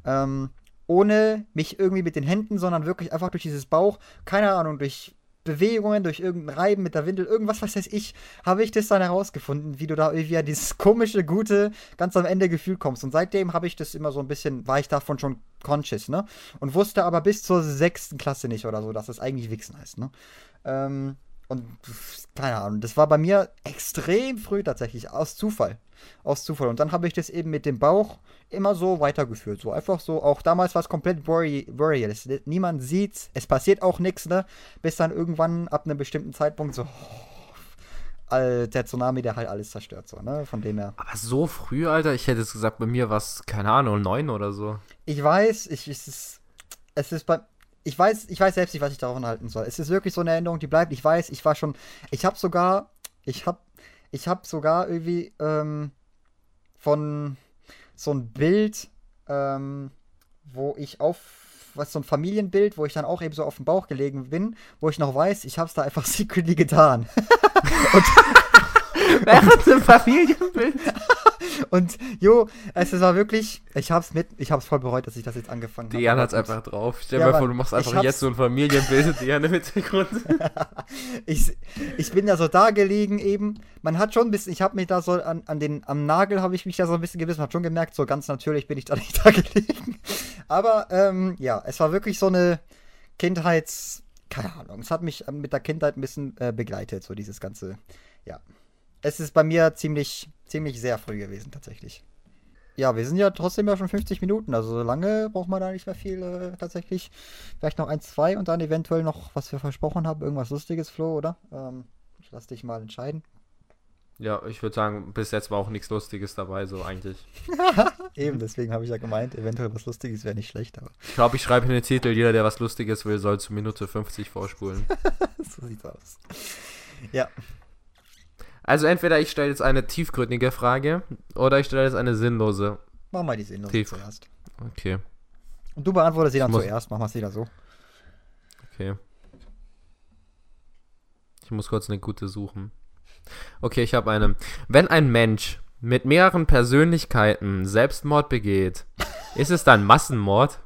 Ähm, ohne mich irgendwie mit den Händen, sondern wirklich einfach durch dieses Bauch, keine Ahnung, durch Bewegungen, durch irgendein Reiben mit der Windel, irgendwas, was weiß ich, habe ich das dann herausgefunden, wie du da irgendwie an dieses komische, gute, ganz am Ende Gefühl kommst. Und seitdem habe ich das immer so ein bisschen, war ich davon schon conscious, ne? Und wusste aber bis zur sechsten Klasse nicht oder so, dass das eigentlich Wichsen heißt, ne? Ähm, und keine Ahnung, das war bei mir extrem früh tatsächlich, aus Zufall. Aus Zufall. Und dann habe ich das eben mit dem Bauch immer so weitergeführt. So einfach so, auch damals war es komplett worryless. Niemand sieht's, es passiert auch nichts, ne? Bis dann irgendwann ab einem bestimmten Zeitpunkt so. Oh, der Tsunami, der halt alles zerstört, so, ne? Von dem her. Aber so früh, Alter, ich hätte es gesagt, bei mir war es, keine Ahnung, neun oder so. Ich weiß, ich, es ist. Es ist bei ich weiß, ich weiß selbst nicht, was ich davon halten soll. Es ist wirklich so eine Erinnerung, die bleibt. Ich weiß, ich war schon, ich habe sogar, ich habe, ich habe sogar irgendwie ähm, von so ein Bild, ähm, wo ich auf, was so ein Familienbild, wo ich dann auch eben so auf dem Bauch gelegen bin, wo ich noch weiß, ich habe es da einfach secretly getan. und, Während dem Familienbild. Und jo, es war wirklich, ich hab's mit, ich hab's voll bereut, dass ich das jetzt angefangen habe. Diane hat's einfach drauf. Stell dir ja, mal vor, du machst einfach jetzt so ein Familienbild, Diane im Hintergrund. ich, ich bin da so da gelegen eben. Man hat schon ein bisschen, ich habe mich da so an, an den, am Nagel habe ich mich da so ein bisschen gewissen, hat schon gemerkt, so ganz natürlich bin ich da nicht da gelegen. Aber ähm, ja, es war wirklich so eine Kindheits, keine Ahnung, es hat mich mit der Kindheit ein bisschen äh, begleitet, so dieses ganze, ja es ist bei mir ziemlich, ziemlich sehr früh gewesen, tatsächlich. Ja, wir sind ja trotzdem ja schon 50 Minuten, also so lange braucht man da nicht mehr viel äh, tatsächlich. Vielleicht noch ein, zwei und dann eventuell noch, was wir versprochen haben, irgendwas Lustiges, Flo, oder? Ähm, ich lass dich mal entscheiden. Ja, ich würde sagen, bis jetzt war auch nichts Lustiges dabei, so eigentlich. Eben, deswegen habe ich ja gemeint, eventuell was Lustiges wäre nicht schlecht, aber. Ich glaube, ich schreibe in den Titel, jeder, der was Lustiges will, soll zu Minute 50 vorspulen. so sieht's aus. Ja, also entweder ich stelle jetzt eine tiefgründige Frage oder ich stelle jetzt eine sinnlose. Mach mal die sinnlose Tief. zuerst. Okay. Und du beantwortest sie dann zuerst. Mach mal es wieder so. Okay. Ich muss kurz eine gute suchen. Okay, ich habe eine. Wenn ein Mensch mit mehreren Persönlichkeiten Selbstmord begeht, ist es dann Massenmord?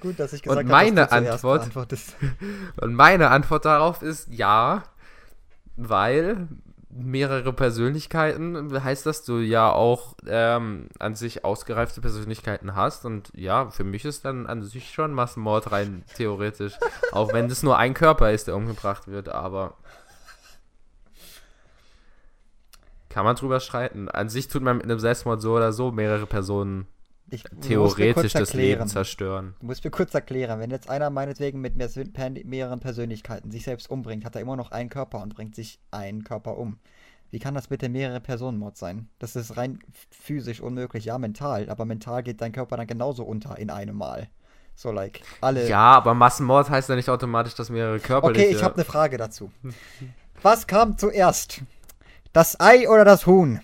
Gut, dass ich gesagt und meine habe, dass du Antwort, Und meine Antwort darauf ist ja, weil mehrere Persönlichkeiten heißt, dass du ja auch ähm, an sich ausgereifte Persönlichkeiten hast. Und ja, für mich ist dann an sich schon Massenmord rein theoretisch. auch wenn es nur ein Körper ist, der umgebracht wird, aber. Kann man drüber streiten. An sich tut man mit einem Selbstmord so oder so mehrere Personen ich theoretisch das Leben zerstören. Du musst mir kurz erklären, wenn jetzt einer meinetwegen mit mehr, mehreren Persönlichkeiten sich selbst umbringt, hat er immer noch einen Körper und bringt sich einen Körper um. Wie kann das bitte mehrere Personenmord sein? Das ist rein physisch unmöglich. Ja, mental, aber mental geht dein Körper dann genauso unter in einem Mal. So, like, alle. Ja, aber Massenmord heißt ja nicht automatisch, dass mehrere Körper. Okay, ich habe eine Frage dazu. Was kam zuerst? Das Ei oder das Huhn?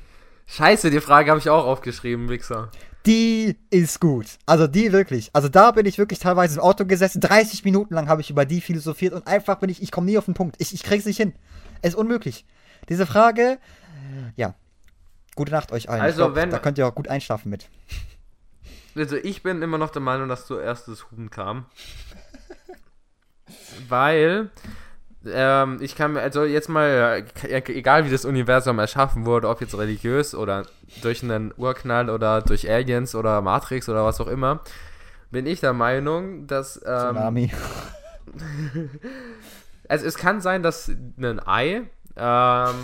Scheiße, die Frage habe ich auch aufgeschrieben, Wichser die ist gut. Also die wirklich. Also da bin ich wirklich teilweise im Auto gesessen. 30 Minuten lang habe ich über die philosophiert und einfach bin ich, ich komme nie auf den Punkt. Ich, ich krieg's nicht hin. Es ist unmöglich. Diese Frage, ja. Gute Nacht euch allen. Also glaub, wenn. Da könnt ihr auch gut einschlafen mit. Also ich bin immer noch der Meinung, dass zuerst das Huhn kam. Weil ähm, ich kann mir, also jetzt mal, egal wie das Universum erschaffen wurde, ob jetzt religiös oder durch einen Urknall oder durch Aliens oder Matrix oder was auch immer, bin ich der Meinung, dass. Ähm, Tsunami. also es kann sein, dass ein Ei ähm,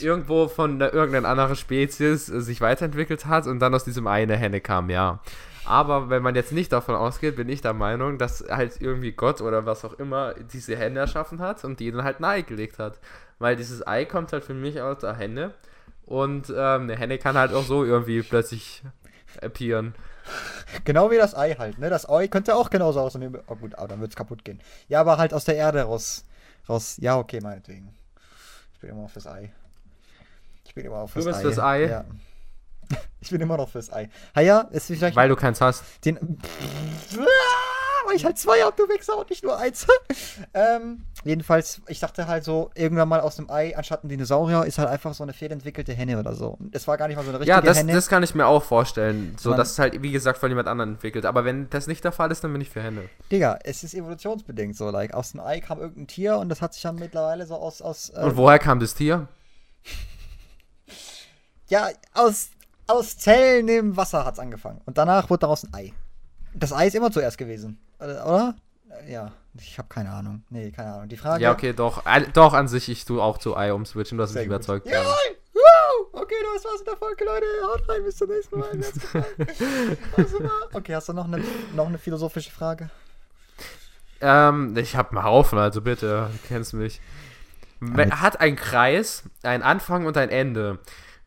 irgendwo von irgendeiner anderen Spezies sich weiterentwickelt hat und dann aus diesem Ei eine Henne kam, ja. Aber wenn man jetzt nicht davon ausgeht, bin ich der Meinung, dass halt irgendwie Gott oder was auch immer diese Hände erschaffen hat und die dann halt ein Ei gelegt hat. Weil dieses Ei kommt halt für mich aus der Henne und ähm, eine Henne kann halt auch so irgendwie plötzlich appearen. Genau wie das Ei halt, ne? Das Ei könnte auch genauso aussehen. Oh gut, aber dann wird es kaputt gehen. Ja, aber halt aus der Erde raus. raus. Ja, okay, meinetwegen. bin immer noch fürs Ei. Ich bin immer noch Du fürs bist Ei. fürs Ei? Ja. Ich bin immer noch fürs Ei. Ha ja, ist vielleicht Weil du keins hast. den. Weil ich halt zwei habe, du Wichser, und nicht nur eins. ähm, jedenfalls, ich dachte halt so, irgendwann mal aus einem Ei, anstatt ein Dinosaurier, ist halt einfach so eine fehlentwickelte Henne oder so. Das war gar nicht mal so eine richtige Ja, das, Henne. das kann ich mir auch vorstellen. So, Man- dass es halt, wie gesagt, von jemand anderem entwickelt. Aber wenn das nicht der Fall ist, dann bin ich für Hände. Digga, es ist evolutionsbedingt so. Like, aus dem Ei kam irgendein Tier und das hat sich dann mittlerweile so aus. aus äh, Und woher kam das Tier? Ja, aus, aus Zellen im Wasser hat's angefangen. Und danach wurde daraus ein Ei. Das Ei ist immer zuerst gewesen. Äh, Oder? Äh, Ja, ich habe keine Ahnung. Nee, keine Ahnung. Die Frage. Ja, okay, doch. Doch, an sich, ich tue auch zu Ei umswitchen. Du hast mich überzeugt. Ja. Wow! Okay, das war's mit der Folge, Leute. Haut rein, bis zum nächsten Mal. Okay, hast du noch eine, noch eine philosophische Frage? Ähm, ich habe einen Haufen, also bitte, du kennst mich. Hat ein Kreis einen Anfang und ein Ende?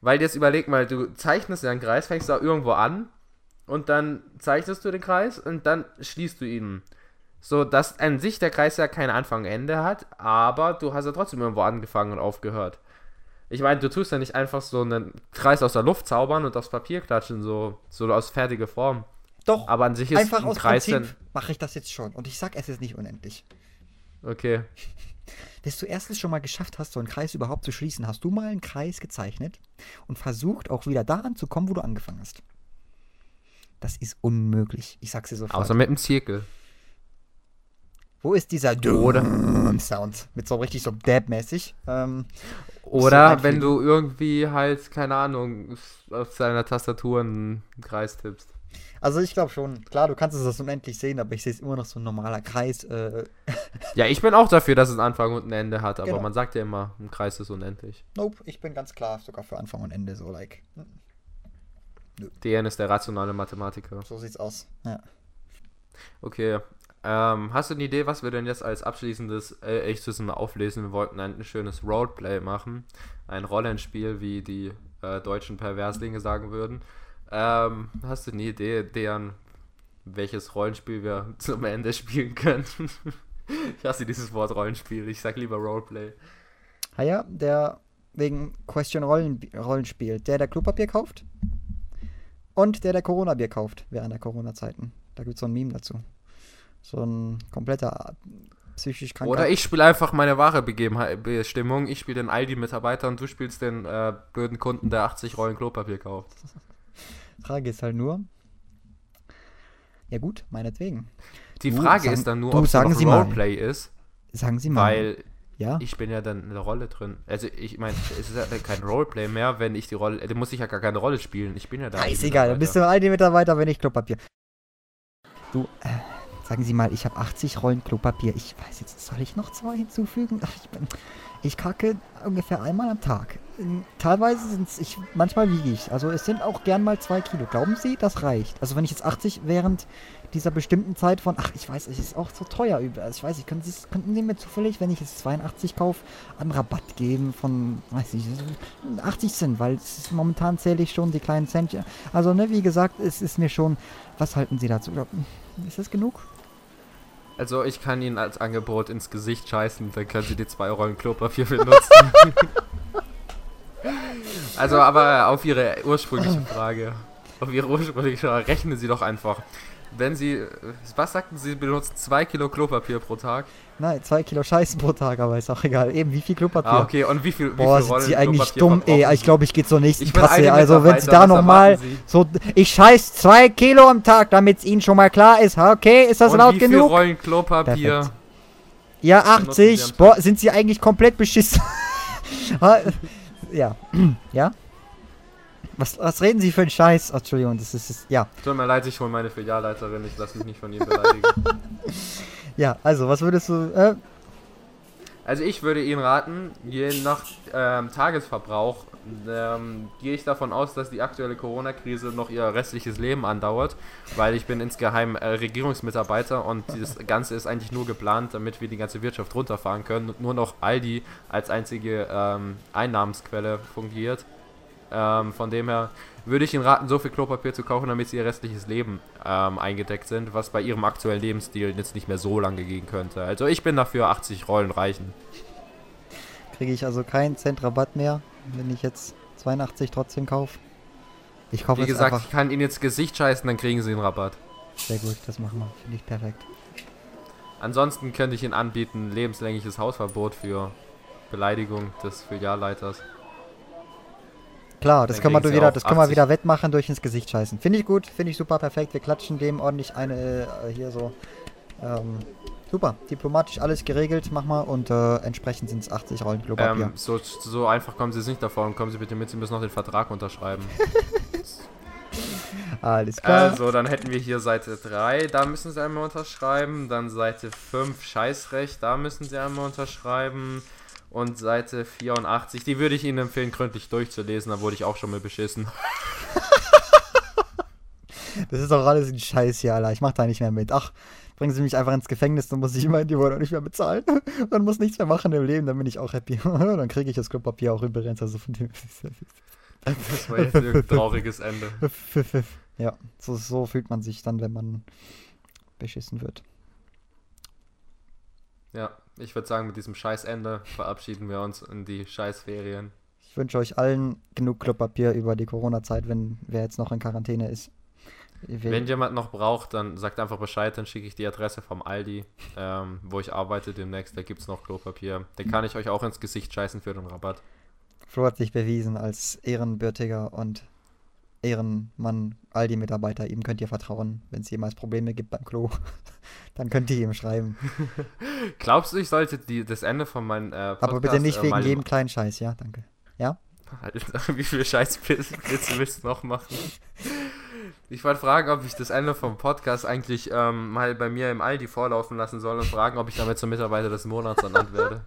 Weil jetzt überleg mal, du zeichnest ja einen Kreis, fängst da irgendwo an und dann zeichnest du den Kreis und dann schließt du ihn. So, dass an sich der Kreis ja kein Anfang und Ende hat, aber du hast ja trotzdem irgendwo angefangen und aufgehört. Ich meine, du tust ja nicht einfach so einen Kreis aus der Luft zaubern und aufs Papier klatschen, so, so aus fertiger Form. Doch. Aber an sich ist einfach ein aus Kreis Prinzip mache ich das jetzt schon. Und ich sag, es ist nicht unendlich. Okay. Bis du erstens schon mal geschafft hast, so einen Kreis überhaupt zu schließen, hast du mal einen Kreis gezeichnet und versucht auch wieder daran zu kommen, wo du angefangen hast. Das ist unmöglich. Ich sag's dir sofort. Außer mit einem Zirkel. wo ist dieser Oder- Sound? Mit so richtig so Dab-mäßig. Ähm, Oder einfügen. wenn du irgendwie halt, keine Ahnung, auf deiner Tastatur einen Kreis tippst. Also ich glaube schon, klar, du kannst es das unendlich sehen, aber ich sehe es immer noch so ein normaler Kreis. Äh, Ja, ich bin auch dafür, dass es Anfang und ein Ende hat, aber Genau. man sagt ja immer, ein Kreis ist unendlich. nope, ich bin ganz klar sogar für Anfang und Ende so, like. hm, DN ist der rationale Mathematiker. So sieht's aus. Ja. Okay. Ähm, hast du eine Idee, was wir denn jetzt als abschließendes äh, echtes mal auflesen? Wir wollten ein schönes Roleplay machen. Ein Rollenspiel, wie die äh, deutschen Perverslinge sagen würden. Ähm, hast du eine Idee, deren welches Rollenspiel wir zum Ende spielen können? ich hasse dieses Wort Rollenspiel. Ich sag lieber Roleplay. Ah ja, der wegen Question Rollen, Rollenspiel, der der Klopapier kauft und der der Corona-Bier kauft während der Corona-Zeiten. Da gibt's so ein Meme dazu. So ein kompletter psychisch kranker. Oder ich spiele einfach meine wahre Begebenheit, Bestimmung. Ich spiele den Aldi-Mitarbeiter und du spielst den äh, blöden Kunden, der 80 Rollen Klopapier kauft. Frage ist halt nur. Ja gut, meinetwegen. Die Du, Frage sagen- ist dann nur, du, ob es sagen noch Sie mal. Roleplay ist, Sagen Sie mal. weil ja. ich bin ja dann in der Rolle drin. Also ich meine, es ist ja kein Roleplay mehr, wenn ich die Rolle, da muss ich ja gar keine Rolle spielen. Ich bin ja da. Ah, ist egal, dann bist du all die Mitarbeiter, wenn ich Klopapier. Du, äh, sagen Sie mal, ich habe 80 Rollen Klopapier. Ich weiß jetzt, soll ich noch zwei hinzufügen? Ach, ich, bin, ich kacke ungefähr einmal am Tag. Ähm, Teilweise sind es, manchmal wiege ich. Also es sind auch gern mal zwei Kilo. Glauben Sie, das reicht? Also wenn ich jetzt 80 während dieser bestimmten Zeit von, ach, ich weiß, es ist auch so teuer. Also ich weiß nicht, können Sie, könnten Sie mir zufällig, wenn ich jetzt 82 kaufe, einen Rabatt geben von, weiß ich, 80 Cent, weil ist, momentan zähle ich schon die kleinen Centchen. Also, ne, wie gesagt, es ist mir schon, was halten Sie dazu? Ist das genug? Also ich kann Ihnen als Angebot ins Gesicht scheißen, dann können Sie die zwei Rollen Klopapier benutzen. also aber auf Ihre ursprüngliche Frage, auf Ihre ursprüngliche Frage, rechnen Sie doch einfach. Wenn Sie, was sagten Sie, benutzen zwei Kilo Klopapier pro Tag? Nein, zwei Kilo Scheiße pro Tag, aber ist auch egal. Eben, wie viel Klopapier? Ah, okay, und wie viel, wie Boah, viel sind Sie eigentlich dumm, ey. Ich glaube, ich gehe zur nächsten Kasse. Also, wenn Sie da nochmal so, ich scheiß zwei Kilo am Tag, damit es Ihnen schon mal klar ist. Okay, ist das und laut wie viel genug? Rollen Klopapier? Perfekt. Ja, benutzen Sie 80. am Boah, sind Sie eigentlich komplett beschissen? Ja. ja? Was, was reden Sie für einen Scheiß? Ach, Entschuldigung, das ist, ist ja. Tut mir leid, ich hole meine Filialleiterin, ich lasse mich nicht von ihr beleidigen. Ja, also, was würdest du, äh, Also ich würde Ihnen raten, je nach ähm, Tagesverbrauch ähm, gehe ich davon aus, dass die aktuelle Corona-Krise noch ihr restliches Leben andauert, weil ich bin insgeheim äh, Regierungsmitarbeiter und das Ganze ist eigentlich nur geplant, damit wir die ganze Wirtschaft runterfahren können und nur noch Aldi als einzige ähm, Einnahmensquelle fungiert. Ähm, von dem her würde ich Ihnen raten, so viel Klopapier zu kaufen, damit Sie Ihr restliches Leben ähm, eingedeckt sind, was bei Ihrem aktuellen Lebensstil jetzt nicht mehr so lange gehen könnte. Also ich bin dafür 80 Rollen reichen. Kriege ich also keinen Cent Rabatt mehr, wenn ich jetzt 82 trotzdem kaufe. Ich kaufe Wie jetzt gesagt, einfach. ich kann Ihnen ins Gesicht scheißen, dann kriegen Sie einen Rabatt. Sehr gut, das machen wir. Finde ich perfekt. Ansonsten könnte ich Ihnen anbieten, lebenslängliches Hausverbot für Beleidigung des Filialleiters. Klar, das können wir wieder, das können wir 80. wieder wettmachen durch ins Gesicht scheißen. Finde ich gut, finde ich super perfekt. Wir klatschen dem ordentlich eine äh, hier so. Ähm, super, diplomatisch alles geregelt, mach mal und äh, entsprechend sind es 80 Rollen Klopapier. Ähm, so, so einfach kommen Sie es nicht davon. Kommen Sie bitte mit, Sie müssen noch den Vertrag unterschreiben. alles klar. Also, dann hätten wir hier Seite 3, da müssen Sie einmal unterschreiben. Dann Seite 5, Scheißrecht, da müssen Sie einmal unterschreiben. Und Seite 84, die würde ich Ihnen empfehlen, gründlich durchzulesen, da wurde ich auch schon mal beschissen. Das ist doch alles ein Scheiß hier, Alter. Ich mach da nicht mehr mit. Ach, bringen Sie mich einfach ins Gefängnis, dann muss ich immer die Wohnung nicht mehr bezahlen. Dann muss nichts mehr machen im Leben, dann bin ich auch happy. dann kriege ich das Klopapier auch übrigens. Also von dem. Das war jetzt ein trauriges Ende. ja, so, so fühlt man sich dann, wenn man beschissen wird. Ja, ich würde sagen, mit diesem Scheißende verabschieden wir uns in die Scheißferien. Ich wünsche euch allen genug Klopapier über die Corona-Zeit, wenn wer jetzt noch in Quarantäne ist. Wenn jemand noch braucht, dann sagt einfach Bescheid, dann schicke ich die Adresse vom Aldi, ähm, wo ich arbeite demnächst. Da gibt es noch Klopapier. Den kann ich euch auch ins Gesicht scheißen für den Rabatt. Flo hat sich bewiesen als ehrenbürtiger und Ehrenmann, Aldi-Mitarbeiter. Ihm könnt ihr vertrauen, wenn es jemals Probleme gibt beim Klo. Dann könnt ihr ihm schreiben. Glaubst du, ich sollte die, das Ende von meinem äh, Podcast... Aber bitte nicht äh, wegen jedem kleinen Scheiß, ja? Danke. Ja? Alter, wie viele Scheißwitze willst du noch machen? Ich wollte fragen, ob ich das Ende vom Podcast eigentlich ähm, mal bei mir im Aldi vorlaufen lassen soll und fragen, ob ich damit zum Mitarbeiter des Monats ernannt werde.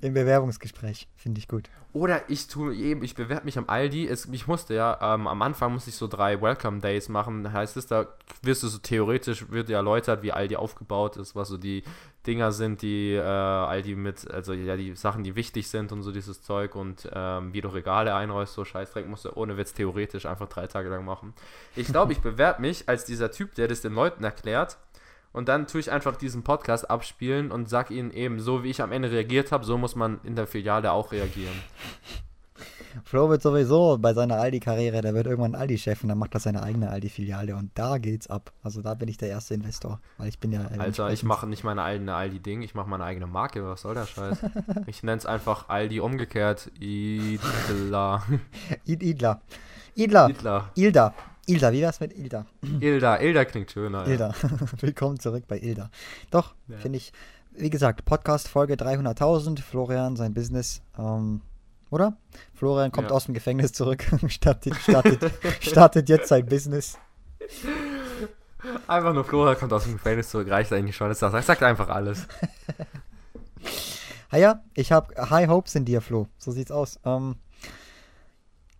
Im Bewerbungsgespräch. Finde ich gut. Oder ich tue eben, ich bewerbe mich am Aldi. Es, ich musste ja, ähm, am Anfang musste ich so drei Welcome Days machen. Heißt es, da wirst du so theoretisch, wird dir erläutert, wie Aldi aufgebaut ist, was so die Dinger sind, die äh, Aldi mit, also ja, die Sachen, die wichtig sind und so dieses Zeug und ähm, wie du Regale einräust, so Scheißdreck musst du ohne Witz theoretisch einfach drei Tage lang machen. Ich glaube, ich bewerbe mich als dieser Typ, der das den Leuten erklärt. Und dann tue ich einfach diesen Podcast abspielen und sag ihnen eben, so wie ich am Ende reagiert habe, so muss man in der Filiale auch reagieren. Flo wird sowieso bei seiner Aldi-Karriere, der wird irgendwann Aldi-Chef und dann macht er seine eigene Aldi-Filiale und da geht's ab. Also da bin ich der erste Investor, weil ich bin ja. äh, Alter, ich entsprechend- mache nicht meine eigene Aldi-Ding, ich mache meine eigene Marke, was soll der Scheiß? Ich nenne es einfach Aldi umgekehrt. Idla. Id Idla. Idla. Idla. Ilda. Wie wär's mit Ilda? Ilda. Ilda klingt schöner. Ja. Ilda. Willkommen zurück bei Ilda. Doch, Ja. finde ich, wie gesagt, Podcast Folge 300.000, Florian, sein Business, ähm, oder? Florian kommt Ja. aus dem Gefängnis zurück, startet, startet, startet jetzt sein Business. Einfach nur Flora kommt aus dem Gefängnis zurück, reicht eigentlich schon. Das sagt, sagt einfach alles. Ah ja, ich habe High Hopes in dir, Flo. So sieht's aus. Ähm,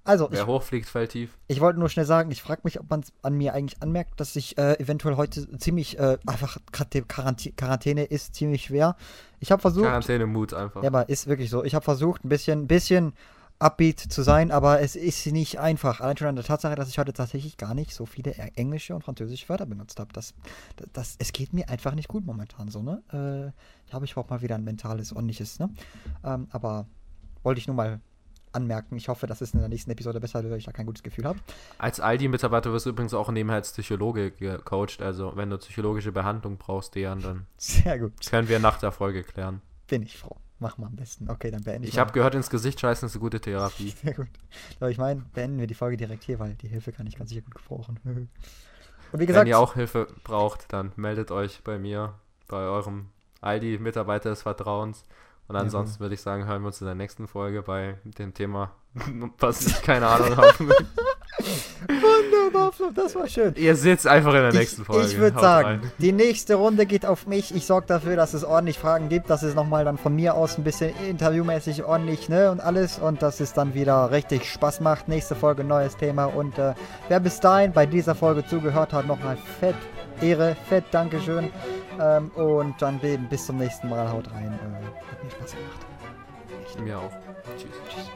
also, ich, Wer hochfliegt, fällt tief. ich wollte nur schnell sagen, ich frage mich, ob man es an mir eigentlich anmerkt, dass ich äh, eventuell heute ziemlich, äh, einfach gerade die Quarantä Quarantäne ist ziemlich schwer. Ich habe versucht, Quarantäne-Mut einfach. Ja, aber ist wirklich so. Ich habe versucht, ein bisschen, bisschen upbeat zu sein, aber es ist nicht einfach. Allein schon an der Tatsache, dass ich heute tatsächlich gar nicht so viele englische und französische Wörter benutzt habe. Das, das, das, es geht mir einfach nicht gut momentan so, ne? Äh, ich habe ich brauche mal wieder ein mentales, ordentliches, ne? Ähm, aber wollte ich nur mal anmerken. Ich hoffe, dass es in der nächsten Episode besser wird, weil ich da kein gutes Gefühl habe. Als Aldi-Mitarbeiter wirst du übrigens auch nebenher als Psychologe gecoacht. Also, wenn du psychologische Behandlung brauchst, Dejan, dann Sehr gut. können wir nach der Folge klären. Bin ich froh. Mach mal am besten. Okay, dann beende ich. Ich habe gehört, ins Gesicht scheißen ist eine gute Therapie. Sehr gut. Aber ich meine, beenden wir die Folge direkt hier, weil die Hilfe kann ich ganz sicher gut gebrauchen. Und wie gesagt, Wenn ihr auch Hilfe braucht, dann meldet euch bei mir, bei eurem Aldi-Mitarbeiter des Vertrauens. Und ansonsten würde ich sagen, hören wir uns in der nächsten Folge bei dem Thema, was ich keine Ahnung habe. wunderbar, Flo, das war schön. ihr sitzt einfach in der nächsten Ich, Folge. ich würde sagen, rein. die nächste Runde geht auf mich. Ich sorge dafür, dass es ordentlich Fragen gibt, dass es nochmal dann von mir aus ein bisschen interviewmäßig ordentlich, ne, und alles. Und dass es dann wieder richtig Spaß macht. Nächste Folge, neues Thema. Und äh, wer bis dahin bei dieser Folge zugehört hat, nochmal fett Ehre, fett Dankeschön. Ähm, und dann bis zum nächsten Mal. Haut rein. Äh, hat mir Spaß gemacht. Mir auch. Tschüss. Tschüss.